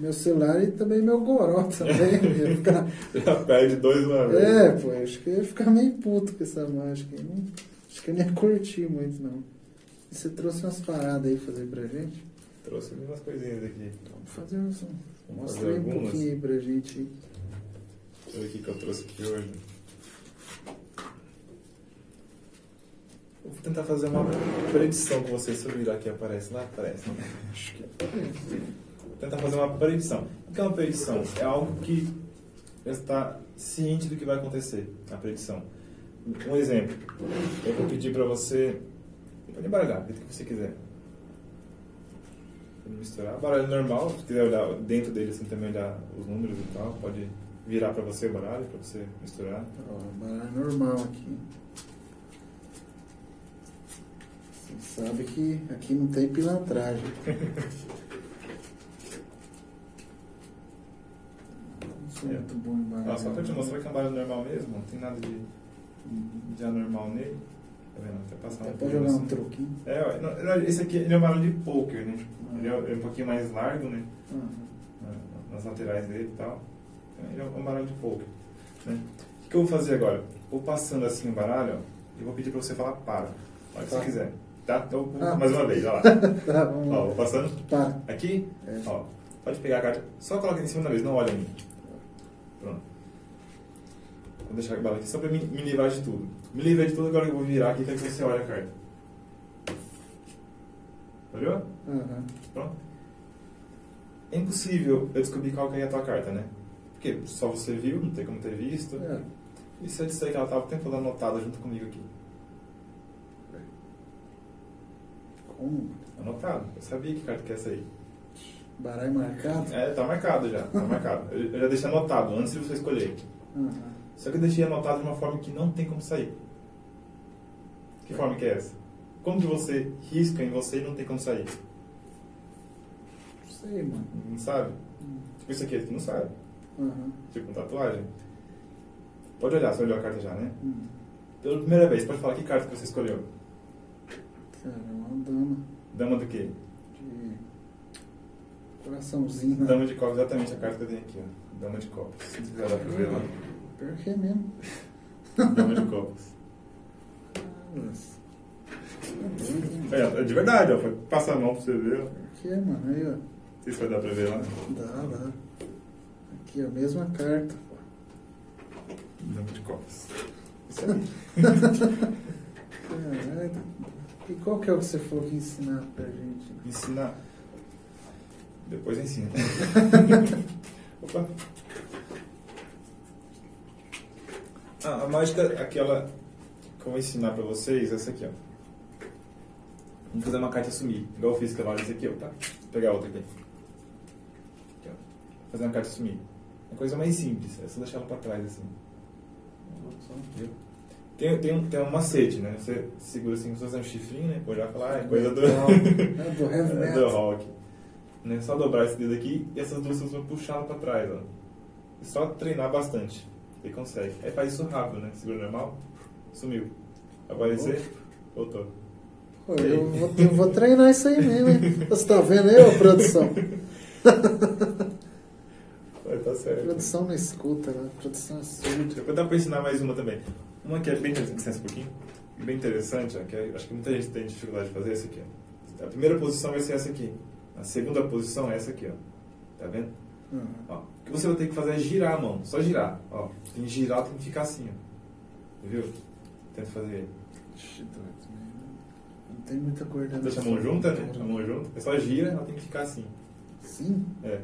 S1: meu celular e também meu goró também. ia ficar-
S2: Já perde dois uma vez.
S1: é, pô, eu acho que eu ia ficar meio puto com essa mágica. acho que eu não ia curtir muito, não. E você trouxe umas paradas aí pra fazer pra gente?
S2: Trouxe algumas coisinhas aqui.
S1: Vamos fazer.
S2: Vamos
S1: Mostra aí um pouquinho aí pra gente.
S2: ver o que eu trouxe aqui hoje. Eu vou tentar fazer uma predição com vocês sobre o que aparece lá. Aparece, né?
S1: Acho que
S2: Vou tentar fazer uma predição. O que é uma predição? É algo que está ciente do que vai acontecer. A predição. Um exemplo. Eu vou pedir para você. Pode embaralhar, do que você quiser. Misturar. Baralho normal, se quiser olhar dentro dele assim também olhar os números e tal, pode virar para você o baralho, para você misturar.
S1: Ó, baralho normal aqui. Você sabe que aqui não tem pilantragem.
S2: É.
S1: muito bom em baralho.
S2: Ah, só para te mostrar que é um baralho normal mesmo, não tem nada de, de anormal nele. Tá vendo? Até passar um
S1: pra jogar um
S2: assim.
S1: truquinho.
S2: É, não, não, esse aqui ele é um baralho de poker, né?
S1: Ah.
S2: Ele é, é um pouquinho mais largo, né?
S1: Aham.
S2: Na- Nas laterais dele e tal. Então, Ele é um baralho de poker. Né? O que, que eu vou fazer agora? Vou passando assim o baralho, ó, e vou pedir pra você falar para. Pode que
S1: Tá.
S2: você quiser. Tá? Então,
S1: Ah.
S2: mais uma vez, olha lá.
S1: Tá, vamos
S2: ó, vou passando
S1: Tá.
S2: aqui,
S1: É.
S2: ó. Pode pegar a carta, só coloca em cima da mesa, não olha em mim. Pronto. Vou deixar a bala aqui só pra me, me livrar de tudo. Me livrei de tudo, agora eu vou virar aqui, quero que você olhe a carta. Olhou?
S1: Aham.
S2: Pronto. É impossível eu descobrir qual que é a tua carta, né? Porque só você viu, não tem como ter visto.
S1: É.
S2: E se eu disser que ela estava o tempo todo anotada junto comigo aqui?
S1: Como?
S2: Anotado. Eu sabia que carta que é essa aí.
S1: Baralho marcado?
S2: É, tá marcado já. Tá marcado. Eu, eu já deixei anotado antes de você escolher.
S1: Aham.
S2: Só que eu deixei anotado de uma forma que não tem como sair. Que forma que é essa? Como que você risca em você e não tem como sair?
S1: Não sei, mano.
S2: Não sabe?
S1: Hum.
S2: Tipo isso aqui, tu não sabe.
S1: Aham.
S2: Tipo, com tatuagem. Pode olhar, você olhou a carta já, né?
S1: Hum.
S2: Pela primeira vez, pode falar que carta que você escolheu.
S1: Cara, é uma dama
S2: Dama do quê?
S1: de coraçãozinho. né?
S2: Dama de copas, exatamente a carta que eu tenho aqui, ó. Dama de copas. Se quiser dar pra ver lá.
S1: Pior que é mesmo.
S2: Dama de copas. É, é de verdade, ó. Pode passar a mão pra você ver, ó. Não
S1: que é, mano. Aí, ó.
S2: sei se vai dar pra ver lá.
S1: Dá, dá. Aqui, ó. Mesma carta.
S2: Dama de copas. Isso aí.
S1: Caralho. E qual que é o que você falou que ensinar pra gente?
S2: Ensinar. Depois ensina. Opa. Ah, a mágica, aquela que eu vou ensinar pra vocês, essa aqui, ó. Vamos fazer uma carta sumir. Igual eu fiz esse aqui, ó. Tá? Vou pegar outra aqui. aqui ó. Vou fazer uma carta sumir. Uma coisa mais simples, é só deixar ela pra trás, assim. Viu? Tem, tem, um, tem um macete, né? Você segura assim, como se fosse um chifrinho, né? Olhar e falar, ah, é coisa do...
S1: É do heavy
S2: É do rock. Né? Só dobrar esse dedo aqui e essas duas vão puxar pra trás, ó. E só treinar bastante. Você consegue. Aí faz isso rápido, né? Segura normal. Sumiu. Aparecer, voltou.
S1: Pô, eu, vou, eu vou treinar isso aí mesmo, hein? Você tá vendo aí, ô produção?
S2: Vai, tá certo.
S1: Produção não escuta, né? Produção é surda.
S2: Depois dá pra ensinar mais uma também. Uma que é bem interessante, um pouquinho. Bem interessante, ó, que é- acho que muita gente tem dificuldade de fazer, é essa aqui, ó. A primeira posição vai ser essa aqui. A segunda posição é essa aqui, ó. Tá vendo?
S1: Uhum.
S2: Ó, o que você vai ter que fazer é girar a mão, só girar. Ó, tem que girar, tem que ficar assim, ó. Viu? Tenta fazer?
S1: Não tem muita coordenação.
S2: Deixa a mão junta, né? A mão junta. É só gira, ela tem que ficar assim.
S1: Sim?
S2: É.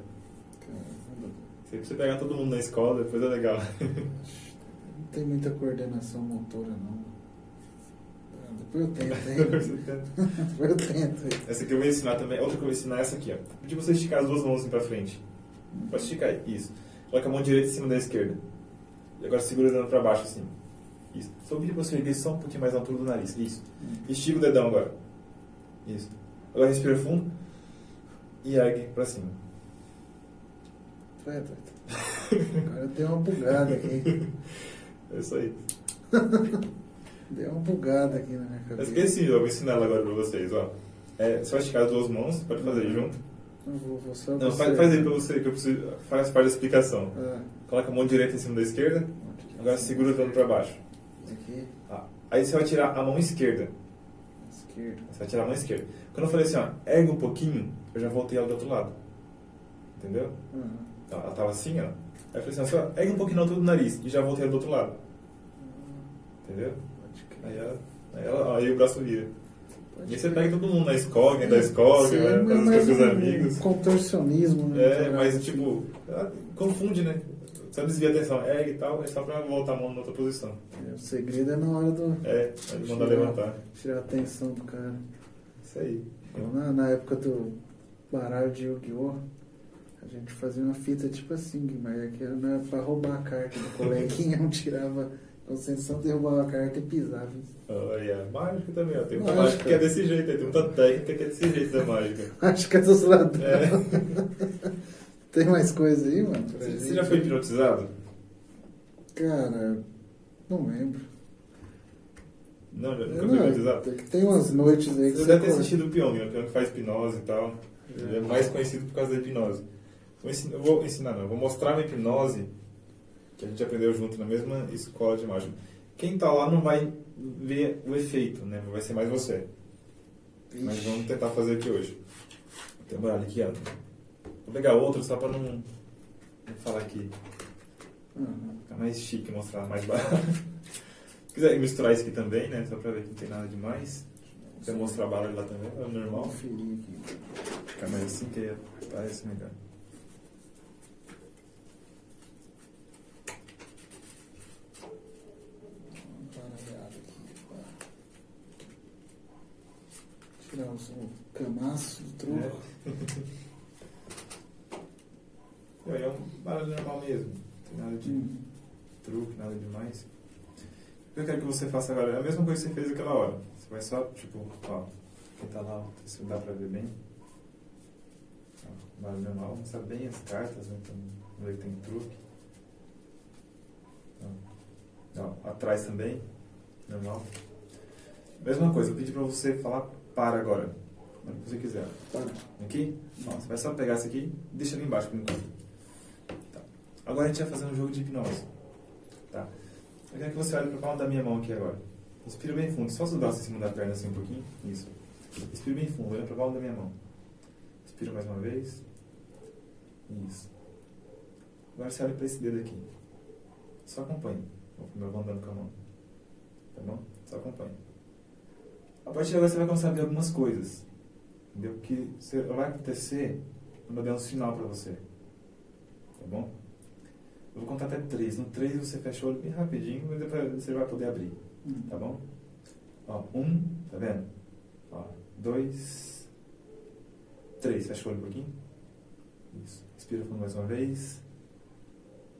S1: Caramba.
S2: Você pegar todo mundo na escola, depois é legal.
S1: Não tem muita coordenação motora, não. Ah, Depois eu tento, hein? Depois eu tento.
S2: Essa aqui eu vou ensinar também. Outra que eu vou ensinar é essa aqui, ó. Pedir você esticar as duas mãos assim pra frente. Pode esticar aí. Isso. Coloca a mão direita em cima da esquerda. E agora segura dando pra baixo assim. Isso. Só pedir pra você erguer só um pouquinho mais na altura do nariz. Isso. Estica o dedão agora. Isso. Agora respira fundo. E ergue pra cima.
S1: Vai, doido. Agora deu uma bugada aqui.
S2: É isso aí.
S1: Deu uma bugada aqui na minha
S2: Eu
S1: cabeça.
S2: esqueci, eu vou ensinar ela agora pra vocês, ó. É, vai esticar as duas mãos, pode fazer aí junto.
S1: Não, vou, vou só
S2: Não, faz, faz aí pra você, que eu preciso. Faz parte da explicação.
S1: Ah,
S2: Coloca a mão direita em cima da esquerda, agora segura dando pra baixo.
S1: Aqui,
S2: Tá. Aí você vai tirar a mão esquerda.
S1: esquerda.
S2: Você vai tirar a mão esquerda. Quando eu falei assim, ó, ergue um pouquinho, eu já voltei ela do outro lado. Entendeu?
S1: Aham.
S2: Então, Ela tava assim, ó. Aí eu falei assim, ó, só ergue um pouquinho na altura do nariz e já voltei ela do outro lado. Entendeu?
S1: Pode crer.
S2: Aí, ela, aí, ela, aí o braço vira.
S1: Pode
S2: E você pega todo mundo na escola, dentro da escola,
S1: Sim,
S2: fazer com seus
S1: um
S2: amigos.
S1: Contorcionismo, né?
S2: É, mas tipo, ela confunde, né? Só desvia a atenção, ergue e tal, é só pra voltar a mão na outra posição.
S1: É, O segredo é na hora do.
S2: É, pode mandar levantar.
S1: Tirar a atenção do cara.
S2: Isso aí.
S1: Eu, na, na época do baralho de Yu-Gi-Oh! A gente fazia uma fita tipo assim, mas é que era pra roubar a carta do coleguinha, um tirava a concentração, derrubava a carta e pisava.
S2: Olha, mágica também, ó. Tem muita
S1: Mágica.
S2: mágica que é desse jeito, tem muita técnica que é desse jeito da mágica.
S1: Acho que é dos ladrões.
S2: É.
S1: Tem mais coisa aí, mano?
S2: Você, você
S1: gente?
S2: já foi hipnotizado?
S1: Cara, não lembro.
S2: Não, já nunca
S1: Não,
S2: foi hipnotizado?
S1: é tem umas noites aí que
S2: Você deve ter assistido o Pyong, né? o Pyong faz hipnose e tal. Ele é mais conhecido por causa da hipnose. Vou ensinar, eu vou ensinar, não, eu vou mostrar uma hipnose que a gente aprendeu junto na mesma escola de mágica. Quem tá lá não vai ver o efeito, né? Vai ser mais você. Mas vamos tentar fazer aqui hoje. Tem um baralho aqui, ó. Vou pegar outro só pra não, não falar aqui.
S1: Aham.
S2: Ficar mais chique, mostrar mais barato. Se quiser misturar isso aqui também, né? Só pra ver que não tem nada demais. Quer mostrar baralho lá também, é normal.
S1: Aqui.
S2: Fica mais assim que parece melhor.
S1: Tirar o camaço do truco.
S2: É. É um baralho normal mesmo. Não tem nada de
S1: Hum.
S2: truque, nada demais. O que eu quero que você faça agora é a mesma coisa que você fez aquela hora. Você vai só, tipo, ó, quem tá lá, se dá pra ver bem. Ó, baralho normal, mostrar bem as cartas, né? Então, não que tem truque. Ó, ó, atrás também, normal. Mesma coisa, eu pedi pra você falar para agora. Quando você quiser.
S1: Para.
S2: Aqui? Ó, você vai só pegar esse aqui e deixa ali embaixo por enquanto. Agora a gente vai fazer um jogo de hipnose. Tá. Eu quero que você olhe para a palma da minha mão aqui agora. Respira bem fundo, só os braços em cima da perna assim um pouquinho. Isso. Respira bem fundo, olha para a palma da minha mão. Respira mais uma vez. Isso. Agora você olha para esse dedo aqui. Só acompanhe. Vou vou andando com a mão. Tá bom? Só acompanhe. A partir de agora você vai começar a ver algumas coisas. Entendeu? Que vai acontecer quando eu der um sinal para você. Tá bom? Eu vou contar até três. No três você fecha o olho bem rapidinho, mas depois você vai poder abrir.
S1: Hum.
S2: Tá bom? Ó, um, tá vendo? Ó, dois, três. Fecha o olho um pouquinho. Isso. Respira fundo mais uma vez.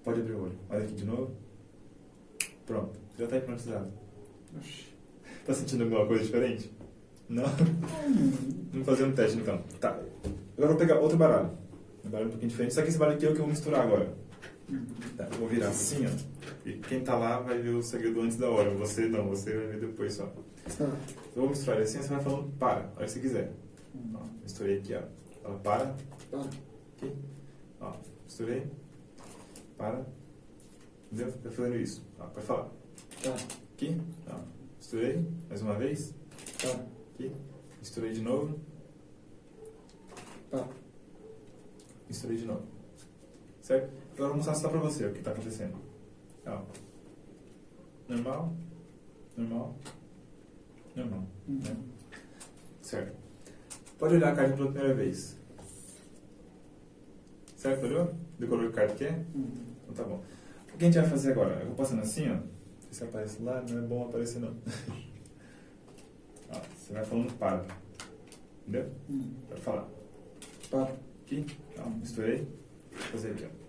S2: Pode abrir o olho. Olha aqui de novo. Pronto. Já está hipnotizado.
S1: Oxi.
S2: Tá sentindo alguma coisa diferente? Não?
S1: Hum.
S2: Vamos fazer um teste então. Tá. Agora eu vou pegar outro baralho. Um baralho um pouquinho diferente. Só que esse baralho aqui é o que eu vou misturar agora. Tá, vou virar assim, ó. E quem tá lá vai ver o segredo antes da hora. Você não, você vai ver depois só.
S1: Tá.
S2: Eu vou misturar ele assim, você vai falando para, a hora que você quiser. Ó, misturei aqui, ó. Fala para,
S1: Para.
S2: aqui. Ó, misturei. Para. Entendeu? Tá fazendo isso. Ó, pode falar.
S1: Tá.
S2: Aqui. Ó, misturei. Mais uma vez.
S1: Tá.
S2: Aqui. Misturei de novo.
S1: Tá.
S2: Misturei de novo. Certo? Agora eu vou mostrar só pra você o que tá acontecendo. Ó. Normal. Normal. Normal. Né? Certo. Pode olhar a carta pela primeira vez. Certo? Olhou? Decorou que carta que é? Então tá bom. O que a gente vai fazer agora? Eu vou passando assim, ó. Se aparece lá, não é bom aparecer não. ó, você vai falando para. Entendeu?
S1: Hum.
S2: Pode falar.
S1: Para.
S2: Aqui. Ó, misturei. Vou fazer aqui, ó.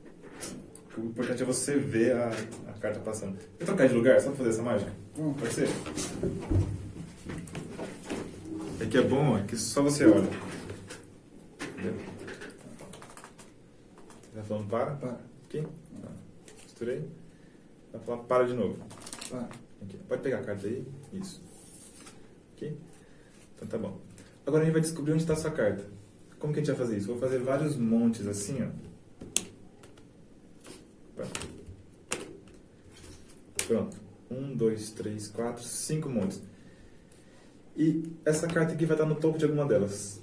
S2: O importante é você ver a, a carta passando. Quer trocar de lugar só pra fazer essa mágica?
S1: Vamos.
S2: Pode ser? É que é bom, é que só você olha. Entendeu? Tá falando para?
S1: Para.
S2: Aqui. Misturei. Vai falar para de novo.
S1: Para.
S2: Aqui. Pode pegar a carta aí. Isso. Aqui. Então tá bom. Agora a gente vai descobrir onde está a sua carta. Como que a gente vai fazer isso? Vou fazer vários montes assim, ó. Pronto. Pronto. Um, dois, três, quatro, cinco montes. E essa carta aqui vai estar no topo de alguma delas.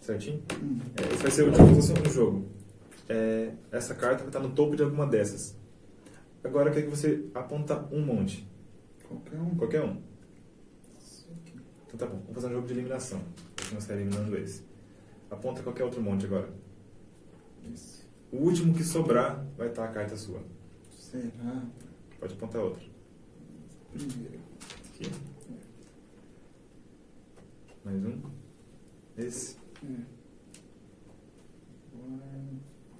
S2: Certinho?
S1: Hum.
S2: É, esse vai ser o fosse um jogo. É, essa carta vai estar no topo de alguma dessas. Agora eu quero que você aponta um monte.
S1: Qualquer um.
S2: Qualquer um. Então tá bom, vamos fazer um jogo de eliminação. Nós estamos eliminando esse. Aponta qualquer outro monte agora.
S1: Esse.
S2: O último que sobrar vai estar a carta sua.
S1: Será?
S2: Pode apontar outro.
S1: Primeiro.
S2: Aqui. Mais um. Esse.
S1: É.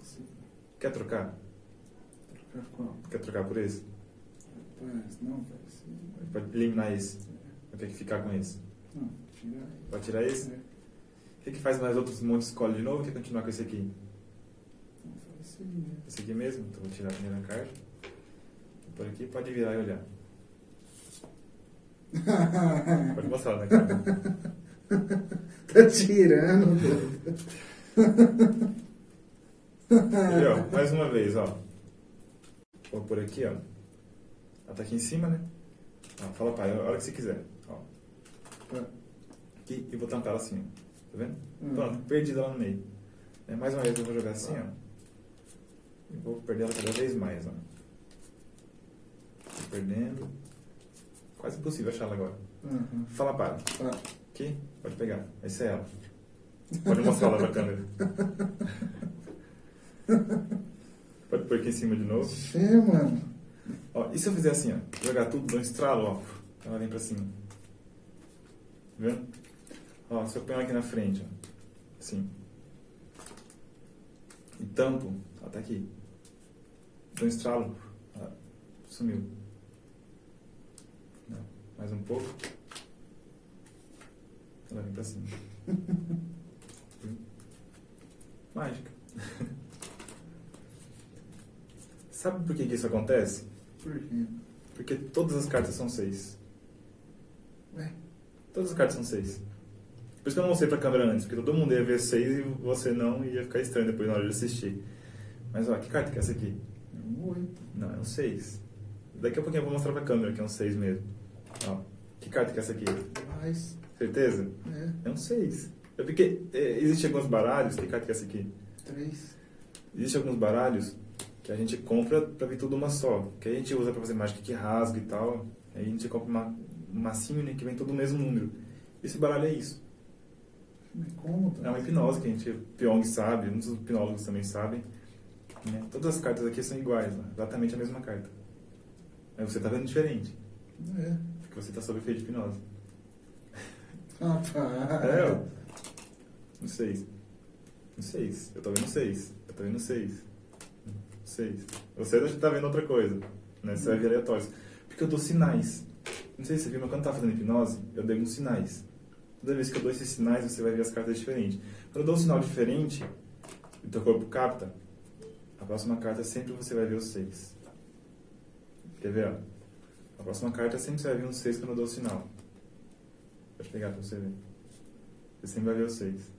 S1: Esse.
S2: Quer trocar?
S1: Trocar qual?
S2: Quer trocar por esse?
S1: Rapaz, não, vai ser.
S2: Pode eliminar esse. Ou quer que ficar com esse?
S1: Não, tirar.
S2: Pode tirar esse?
S1: É.
S2: O que, que faz mais outros montes? Escolhe de novo ou quer continuar com esse aqui?
S1: Não, vai ser mesmo.
S2: Esse aqui mesmo? Então vou tirar a primeira carta. Por aqui pode virar e olhar. Pode mostrar na cara.
S1: tá tirando,
S2: mais uma vez, ó. Vou por aqui, ó. Ela tá aqui em cima, né? Ó, fala pai, a hora que você quiser. Ó. Aqui e vou tampar ela assim, ó. Tá vendo?
S1: Hum.
S2: Pronto, perdi ela no meio. É, mais uma vez eu vou jogar assim, ó. E vou perder ela cada vez mais, ó. Tô perdendo. Quase impossível achar ela agora.
S1: Uhum.
S2: Fala para.
S1: Tá.
S2: Aqui, pode pegar. Essa é ela. Pode mostrar lá pra câmera. Pode pôr aqui em cima de novo.
S1: Che, mano.
S2: Ó, e se eu fizer assim, ó? Jogar tudo, dou um estralo, ó. Ela vem pra cima. Tá vendo? Ó, se eu ponho ela aqui na frente, ó. Assim. E tampo, ela tá aqui. Dou um estralo, ela sumiu. Mais um pouco. Ela vem pra cima. Mágica. Sabe por que, que isso acontece?
S1: Por quê?
S2: Porque todas as cartas são seis.
S1: Ué?
S2: Todas as cartas são seis. Por isso que eu não mostrei pra câmera antes, porque todo mundo ia ver seis e você não, e ia ficar estranho depois na hora de assistir. Mas ó, que carta que é essa aqui?
S1: É um oito.
S2: Não, é um seis. Daqui a pouquinho eu vou mostrar pra câmera que é um seis mesmo. Ó, que carta que é essa aqui?
S1: Mais.
S2: Certeza?
S1: É.
S2: É um seis. É porque é, existem alguns baralhos, que carta que é essa aqui?
S1: Três.
S2: Existem alguns baralhos que a gente compra pra vir tudo uma só. Que a gente usa pra fazer mágica que rasga e tal. Aí a gente compra uma, um massinho né, que vem todo o mesmo número. Esse baralho é isso.
S1: Como? tá?
S2: É uma hipnose que a gente, Pyong sabe, muitos hipnólogos também sabem. né? Todas as cartas aqui são iguais, né? exatamente a mesma carta. Aí você tá vendo diferente,
S1: É.
S2: você tá sob efeito de hipnose.
S1: Rapaz.
S2: É, ó. Um seis. Um seis. Eu tô vendo seis. Eu tô vendo seis. Seis. Você tá vendo outra coisa. Né? Você vai ver aleatórios. Porque eu dou sinais. Não sei se você viu, mas quando eu tava fazendo hipnose, eu dei uns sinais. Toda vez que eu dou esses sinais, você vai ver as cartas diferentes. Quando eu dou um sinal diferente, e teu corpo capta, a próxima carta sempre você vai ver os seis. Quer ver? Ó? A próxima carta sempre você vai ver um seis quando eu dou o sinal. Pode pegar pra você ver. Você sempre vai ver os seis.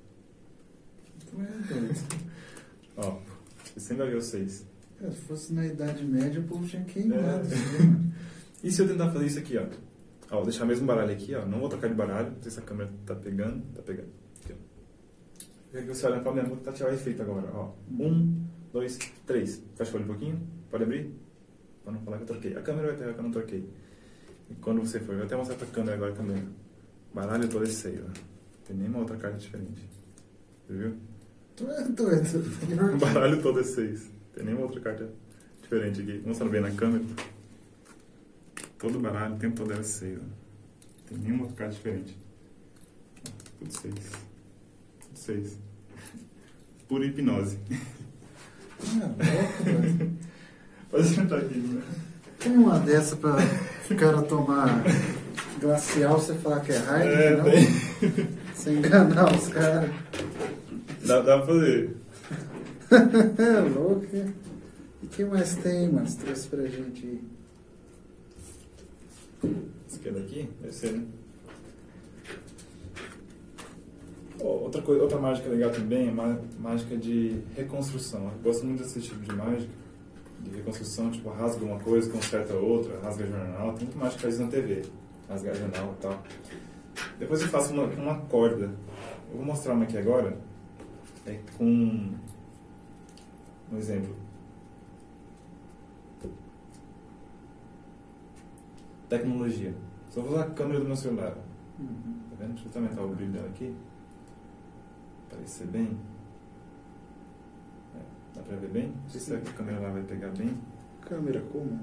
S1: Tu é.
S2: Ó, você sempre vai ver seis.
S1: É, Se fosse na Idade Média, o povo tinha queimado.
S2: É. E se eu tentar fazer isso aqui, ó? Ó, vou deixar o mesmo baralho aqui, ó. Não vou trocar de baralho. Não sei se a câmera tá pegando. Tá pegando. Aqui, ó. Que você olhe pra minha mão que tá tirar o efeito agora, ó. Um, dois, três. Fecha o olho um pouquinho. Pode abrir? Pra não falar que eu troquei. A câmera vai pegar que eu não troquei. E quando você for, eu vou até mostrar pra câmera agora também. Baralho todo esse aí, ó. Tem nenhuma outra carta diferente. Você viu?
S1: Tu é doido.
S2: O baralho todo é seis. Tem nenhuma outra carta diferente aqui. Mostrando bem na câmera. Todo baralho, o tempo todo é seis. Ó. Tem nenhuma outra carta diferente. Tudo seis. Tudo seis. Pura hipnose.
S1: Louco, doido.
S2: Pode sentar aqui, né?
S1: Tem uma dessa pra o cara tomar glacial, você falar que é Heineken,
S2: É,
S1: não?
S2: tem.
S1: Você enganar os caras.
S2: Dá, dá pra fazer.
S1: É louco. E que mais tem, mas trouxe pra gente aí?
S2: Esse aqui é daqui? Deve ser, né? Ó, outra, coisa, outra mágica legal também é má- mágica de reconstrução. Eu gosto muito desse tipo de mágica, de reconstrução, tipo, rasga uma coisa, conserta outra, rasga jornal. Tem muita mágica que faz isso na TV, rasga jornal e tal. Depois eu faço uma, uma corda. Eu vou mostrar uma aqui agora, é com um exemplo. Tecnologia. Só vou usar a câmera do meu celular.
S1: Uhum.
S2: Tá vendo? Deixa eu aumentar o brilho dela aqui. Aparecer bem. Dá pra ver bem? Não sei se a câmera lá vai pegar bem.
S1: Câmera comum.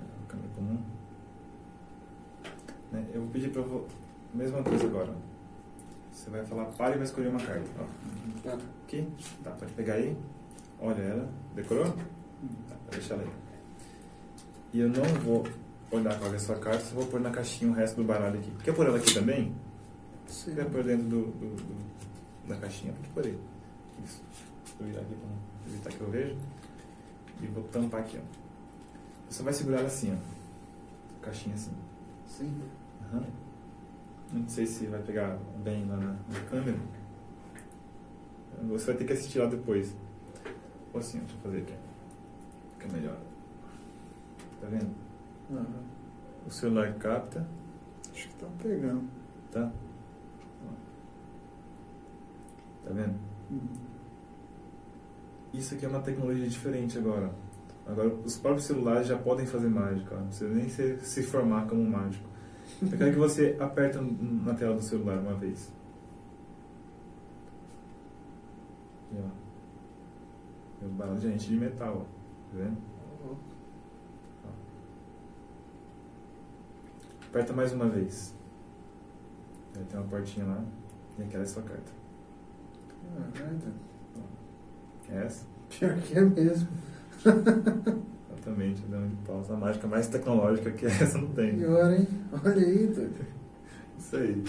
S2: É, câmera comum. Né, Eu vou pedir pra vo... Mesma coisa agora. Você vai falar para e vai escolher uma carta. Ó,
S1: Tá.
S2: aqui. Tá, pode pegar aí. Olha ela. Decorou? Tá, pode deixar ela aí. E eu não vou olhar qual é a sua carta, só vou pôr na caixinha o resto do baralho aqui. Quer pôr ela aqui também? Se
S1: Sim.
S2: quiser pôr dentro do, do- do- da caixinha, pode pôr aí. Isso. Vou virar aqui para evitar que eu veja. E vou tampar aqui, ó. Você vai segurar ela assim, ó. Caixinha assim.
S1: Sim.
S2: Aham. Não sei se vai pegar bem lá na, na câmera. Você vai ter que assistir lá depois. Ou assim, deixa eu fazer aqui. Fica melhor. Tá vendo?
S1: Aham.
S2: O celular capta,
S1: Acho que tá pegando.
S2: tá? Tá vendo?
S1: Uhum.
S2: Isso aqui é uma tecnologia diferente agora. Agora, os próprios celulares já podem fazer mágica. Não precisa nem se, se formar como mágico. Eu quero que você aperta na tela do celular uma vez. E, ó. É um de gente de metal, ó. Tá vendo? Aperta mais uma vez. Aí tem uma portinha lá. E aquela é a sua carta.
S1: Caralho.
S2: É essa?
S1: Pior que é mesmo.
S2: Exatamente, dá de pausa. A mágica mais tecnológica que essa não tem.
S1: Pior, hein? Olha aí, doido.
S2: Isso aí.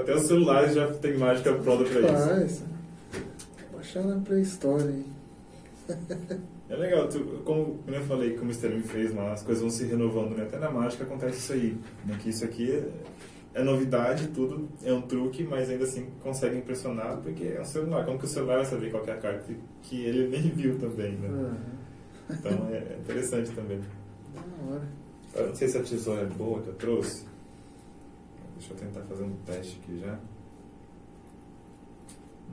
S2: Até os celulares já tem mágica pronta pra isso.
S1: Faz. Baixar na pré-história, hein?
S2: É legal, tu, como, como eu falei, como o Sterling fez lá, as coisas vão se renovando, né? Até na mágica acontece isso aí. Né? Que isso aqui é, é novidade, tudo é um truque, mas ainda assim consegue impressionar porque é um celular. Como que o celular vai saber qual que é a carta que ele nem viu também, né?
S1: Aham.
S2: Então é é interessante também.
S1: Da hora.
S2: Eu não sei se a tesoura é boa que eu trouxe. Deixa eu tentar fazer um teste aqui já.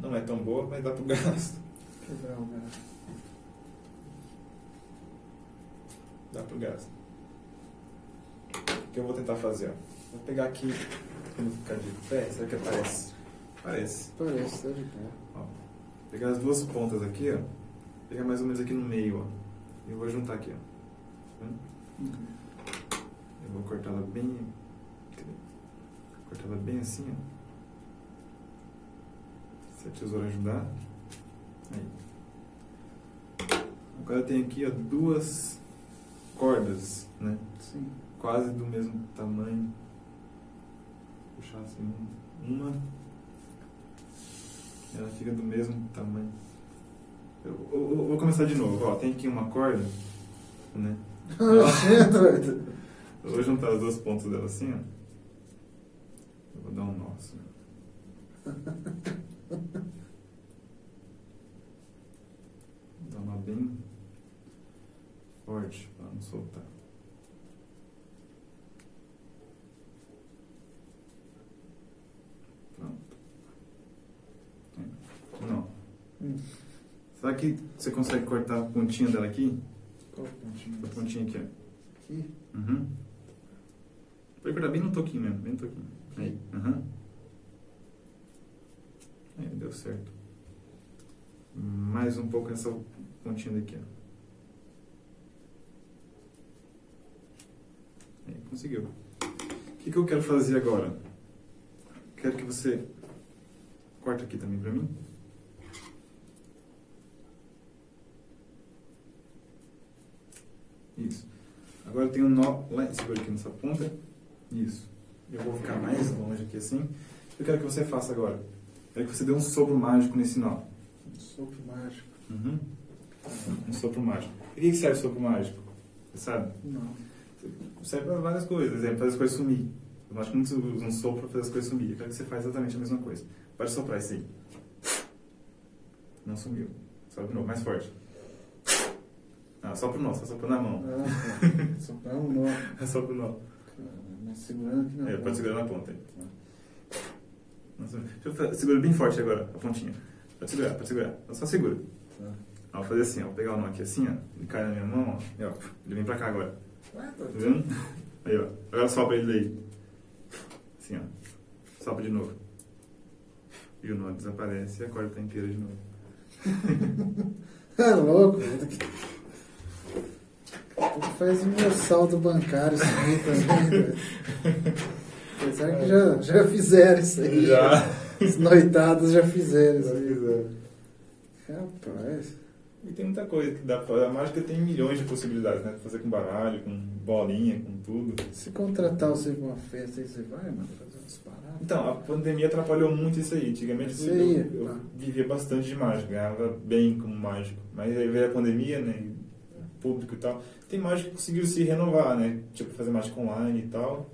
S2: Não é tão boa, mas dá pro gasto.
S1: Quebrar o braço.
S2: Dá pro gasto. O que eu vou tentar fazer? Ó. Vou pegar aqui, quando ficar de pé, será que aparece? Parece.
S1: Parece, tá de pé.
S2: Ó. Pegar as duas pontas aqui, ó. Pegar mais ou menos aqui no meio, ó. E eu vou juntar aqui, ó. Tá?
S1: Uhum.
S2: Eu vou cortar ela bem. Cortar ela bem assim, ó. Se a tesoura ajudar. Aí. Agora tem aqui, ó, duas cordas, né?
S1: Sim.
S2: Quase do mesmo tamanho. Puxar assim, uma. Ela fica do mesmo tamanho. Eu, eu- eu vou começar de novo, ó. Tem aqui uma corda, né?
S1: Doido.
S2: Eu vou juntar as duas pontas dela assim, ó. Eu vou dar um nó assim. Vou dar uma bem forte pra não soltar. Pronto. Não.
S1: Hum.
S2: Será que você consegue cortar a pontinha dela aqui?
S1: Qual pontinho?
S2: A pontinha aqui, ó.
S1: Aqui?
S2: Uhum. Pode cortar bem no toquinho mesmo, bem no toquinho. Aí, aham. Aí, deu certo. Mais um pouco essa pontinha daqui, ó. Aí, conseguiu. O que, que eu quero fazer agora? Quero que você corta aqui também pra mim. Isso. Agora tem um nó lá, segura aqui nessa ponta. Isso. Eu vou ficar mais longe aqui assim. Eu quero que você faça agora. Eu quero que você dê um sopro mágico nesse nó.
S1: Um sopro mágico.
S2: Uhum. Um sopro mágico. Por que serve o sopro mágico? Você sabe?
S1: Não.
S2: Serve para várias coisas. Exemplo, fazer as coisas sumir. Eu acho que muitos usam um sopro para fazer as coisas sumir. Eu quero que você faça exatamente a mesma coisa. Pode soprar isso aí. Não sumiu. Sopra de novo, mais forte. Ah, sopra o nó, só sopra na mão.
S1: Ah, tá. Soprar um nó.
S2: É sopra o nó.
S1: Mas segurando aqui na
S2: É,
S1: ponta.
S2: pode segurar na ponta aí. Nossa, Deixa eu fa- segura bem forte agora, a pontinha. Pode segurar, pode segurar. Só segura.
S1: Tá.
S2: Ó, vou fazer assim, ó. Vou pegar o nó aqui assim, ó. Ele cai na minha mão, ó. E, ó. Ele vem pra cá agora.
S1: Ah, tá.
S2: Tá vendo? Aí, ó. Agora sopra ele daí. Assim, ó. Sopra de novo. E o nó desaparece e a corda tá inteira de novo.
S1: Ah, louco. Faz o meu saldo bancário isso aí também. né? Apesar que já, já fizeram isso aí. Os noitados já fizeram isso aí. Rapaz.
S2: E tem muita coisa que dá pra... A mágica tem milhões de possibilidades, né? Fazer com baralho, com bolinha, com tudo.
S1: Se contratar você pra uma festa aí, você vai, mano, fazer umas paradas.
S2: Então, a pandemia atrapalhou muito isso aí. Antigamente
S1: Isso
S2: eu,
S1: aí,
S2: eu
S1: tá.
S2: vivia bastante de mágica, ganhava bem como mágico. Mas aí veio a pandemia, né? Público e tal. Tem mágico que conseguiu se renovar, né? Tipo, fazer mágica online e tal.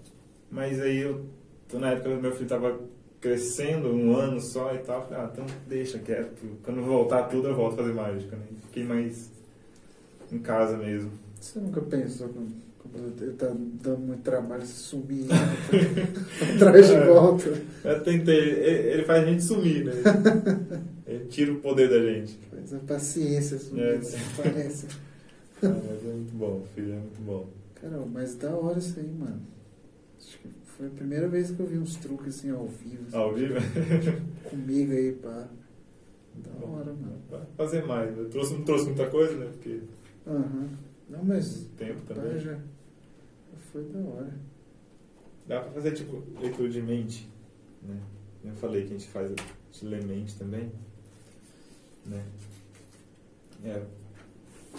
S2: Mas aí eu, tô na época meu filho tava crescendo, um ano só e tal. Falei, ah, então deixa quieto. Quando voltar tudo eu volto a fazer mágica, né? Fiquei mais em casa mesmo.
S1: Você nunca pensou como, tá dando muito trabalho se sumir pra trás de
S2: É.
S1: volta?
S2: Eu tentei, ele ele faz a gente sumir, né? Ele tira o poder da gente.
S1: Mas a paciência sumir,
S2: É.
S1: né? parece.
S2: Mas é muito bom, filho, é muito bom.
S1: Cara, mas da hora isso aí, mano. Acho que foi a primeira vez que eu vi uns truques assim ao vivo. assim,
S2: Ao vivo?
S1: Comigo aí, pá. Da hora, mano.
S2: Vai fazer mais. Eu trouxe, não trouxe muita coisa, né? Porque
S1: Aham. Não, mas.
S2: tempo
S1: pá,
S2: também.
S1: já, foi da hora.
S2: Dá pra fazer, tipo, leitura de mente, né? Eu falei que a gente faz, gente lê mente também, né? É.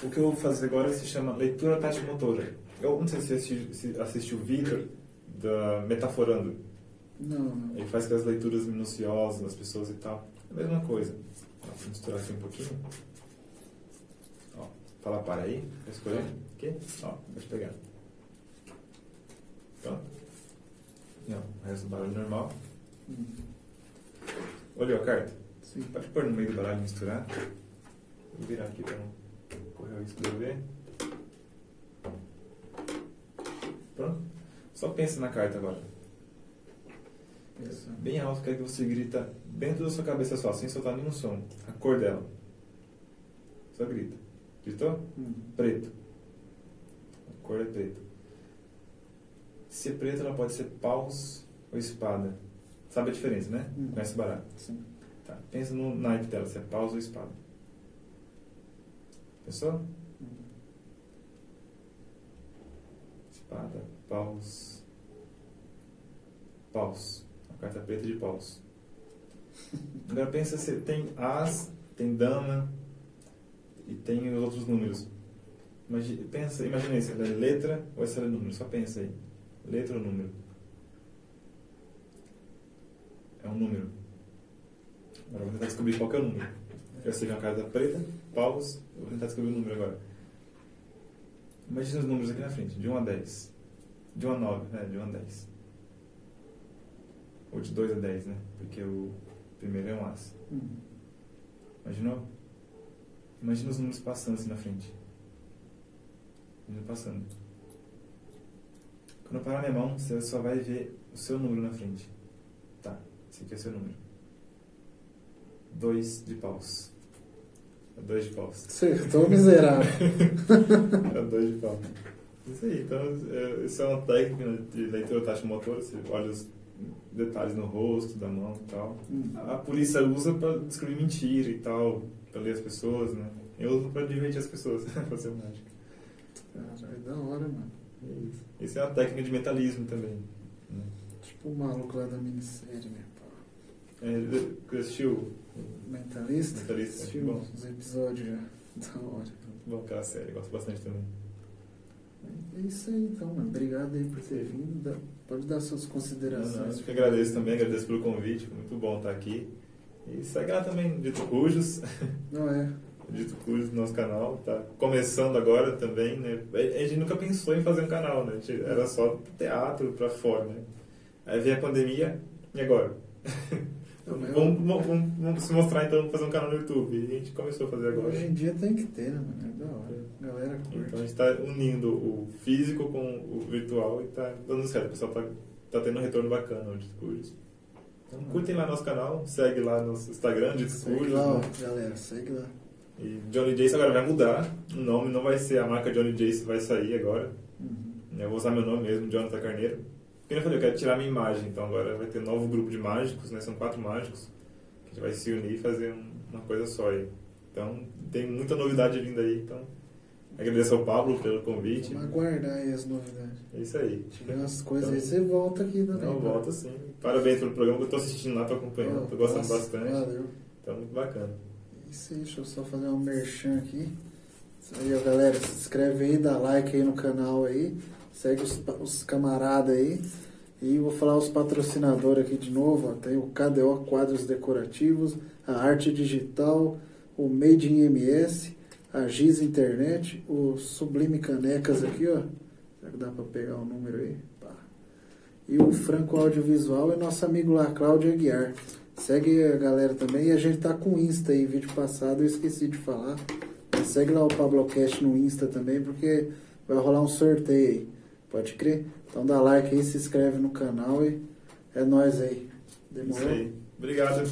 S2: O que eu vou fazer agora se chama leitura tático-motora. Eu não sei se você assistiu, se assistiu o Vitor da Metaforando.
S1: Não, não.
S2: Ele faz aquelas leituras minuciosas das pessoas e tal. É a mesma coisa. Vou misturar aqui um pouquinho. Ó, fala para aí. Quer escolher? Aqui? Ó, deixa eu pegar. Pronto. Ó, o resto do baralho normal.
S1: Hum,
S2: Olhou a carta?
S1: Sim.
S2: Pode pôr no meio do baralho e misturar. Vou virar aqui para não correr o risco de eu ver. Pronto. Só pensa na carta agora.
S1: Pensando.
S2: Bem alto, quero que você grita dentro da sua cabeça só, sem soltar nenhum som. A cor dela. Só grita. Gritou?
S1: Hum.
S2: Preto. A cor é preto. Se é preto, ela pode ser paus ou espada. Sabe a diferença, né?
S1: Hum.
S2: Conhece o baralho.
S1: Sim.
S2: Tá. Pensa no naipe dela, se é paus ou espada.
S1: Hum.
S2: Espada, paus. Paus. A carta preta de paus. Agora pensa se tem as, tem dama e tem os outros números. Imagina, pensa, imagina ela é letra ou ela é número. Só pensa aí. Letra ou número? É um número. Agora vou tentar descobrir qual é o número. Eu é uma carta preta, paus. Eu vou tentar descobrir o número agora. Imagina os números aqui na frente, de 1 a 10. De 1 a 9, é, de 1 a 10. Ou de 2 a 10, né? Porque o primeiro é um as.
S1: Hum.
S2: Imaginou? Imagina os números passando assim na frente. Imagina passando. Quando eu parar minha mão, você só vai ver o seu número na frente. Tá, esse aqui é o seu número. 2 de paus. Dois de paus.
S1: Acertou, miserável.
S2: é dois de paus. Isso aí, então, é, isso é uma técnica de leitura taxa motora, você olha os detalhes no rosto, da mão e tal.
S1: Hum.
S2: A polícia usa para descobrir mentira e tal, para ler as pessoas, né? Eu uso para divertir as pessoas, fazer mágica.
S1: Cara, é da hora, mano.
S2: É isso. Isso é uma técnica de mentalismo também. Né?
S1: Tipo o maluco lá da minissérie, né?
S2: É, assistiu?
S1: Mentalista?
S2: Mentalista,
S1: Assistiu
S2: bom.
S1: os episódios já. Da hora.
S2: Bom, aquela série, gosto bastante também.
S1: É isso aí então, mano. Obrigado aí por ter vindo. Dá- Pode dar suas
S2: Não,
S1: considerações.
S2: não, eu que agradeço também, agradeço pelo convite, muito bom estar aqui. E segue lá também, Dito Cujos,
S1: Não é?
S2: Dito Cujos no nosso canal, tá começando agora também, né? A a gente nunca pensou em fazer um canal, né? A gente era só teatro, pra fora, né? Aí veio a pandemia, e agora? Vamos, vamos, vamos- se mostrar então, fazer um canal no YouTube. E a gente começou a fazer agora.
S1: Hoje em dia tem que ter, né, mano? É da hora. A galera
S2: Então a
S1: curte.
S2: gente está unindo o físico com o virtual e está dando certo. O pessoal está tá tendo um retorno bacana no Dito Cujos. Então curtem lá nosso canal, segue lá no Instagram, Dito
S1: Segue lá,
S2: né?
S1: galera. Segue lá.
S2: E Johnny Jace agora vai mudar. O nome não vai ser a marca Johnny Jace, vai sair agora.
S1: Uhum.
S2: Eu vou usar meu nome mesmo, Jonathan Carneiro. Porque eu falei, eu quero tirar minha imagem. Então agora vai ter um novo grupo de mágicos, né? São quatro mágicos. Que a gente vai se unir e fazer um- uma coisa só aí. Então tem muita novidade vindo aí. Então agradeço ao Pablo pelo convite.
S1: Vamos aguardar aí as novidades.
S2: É isso aí.
S1: Tiver umas coisas aí, você volta aqui também.
S2: Não,
S1: mano.
S2: volta sim. Parabéns pelo programa que eu tô assistindo lá, tô acompanhando, tô gostando
S1: Nossa,
S2: bastante.
S1: Valeu.
S2: Então, muito bacana.
S1: Isso aí, deixa eu só fazer um merchan aqui. Isso aí, ó, galera. Se inscreve aí, dá like aí no canal aí. Segue os, os camaradas aí. E vou falar os patrocinadores aqui de novo. Ó. Tem o KDO Quadros Decorativos, a Arte Digital, o Made in MS, a Giz Internet, o Sublime Canecas aqui, ó. Será que dá pra pegar o número aí? Pá. E o Franco Audiovisual e nosso amigo lá, Cláudio Aguiar. Segue a galera também. E a gente tá com Insta aí, vídeo passado, eu esqueci de falar. Segue lá o Pablocast no Insta também, porque vai rolar um sorteio aí. Pode crer? Então dá like aí, se inscreve no canal e é nóis aí.
S2: Isso
S1: Demorou?
S2: aí. Obrigado.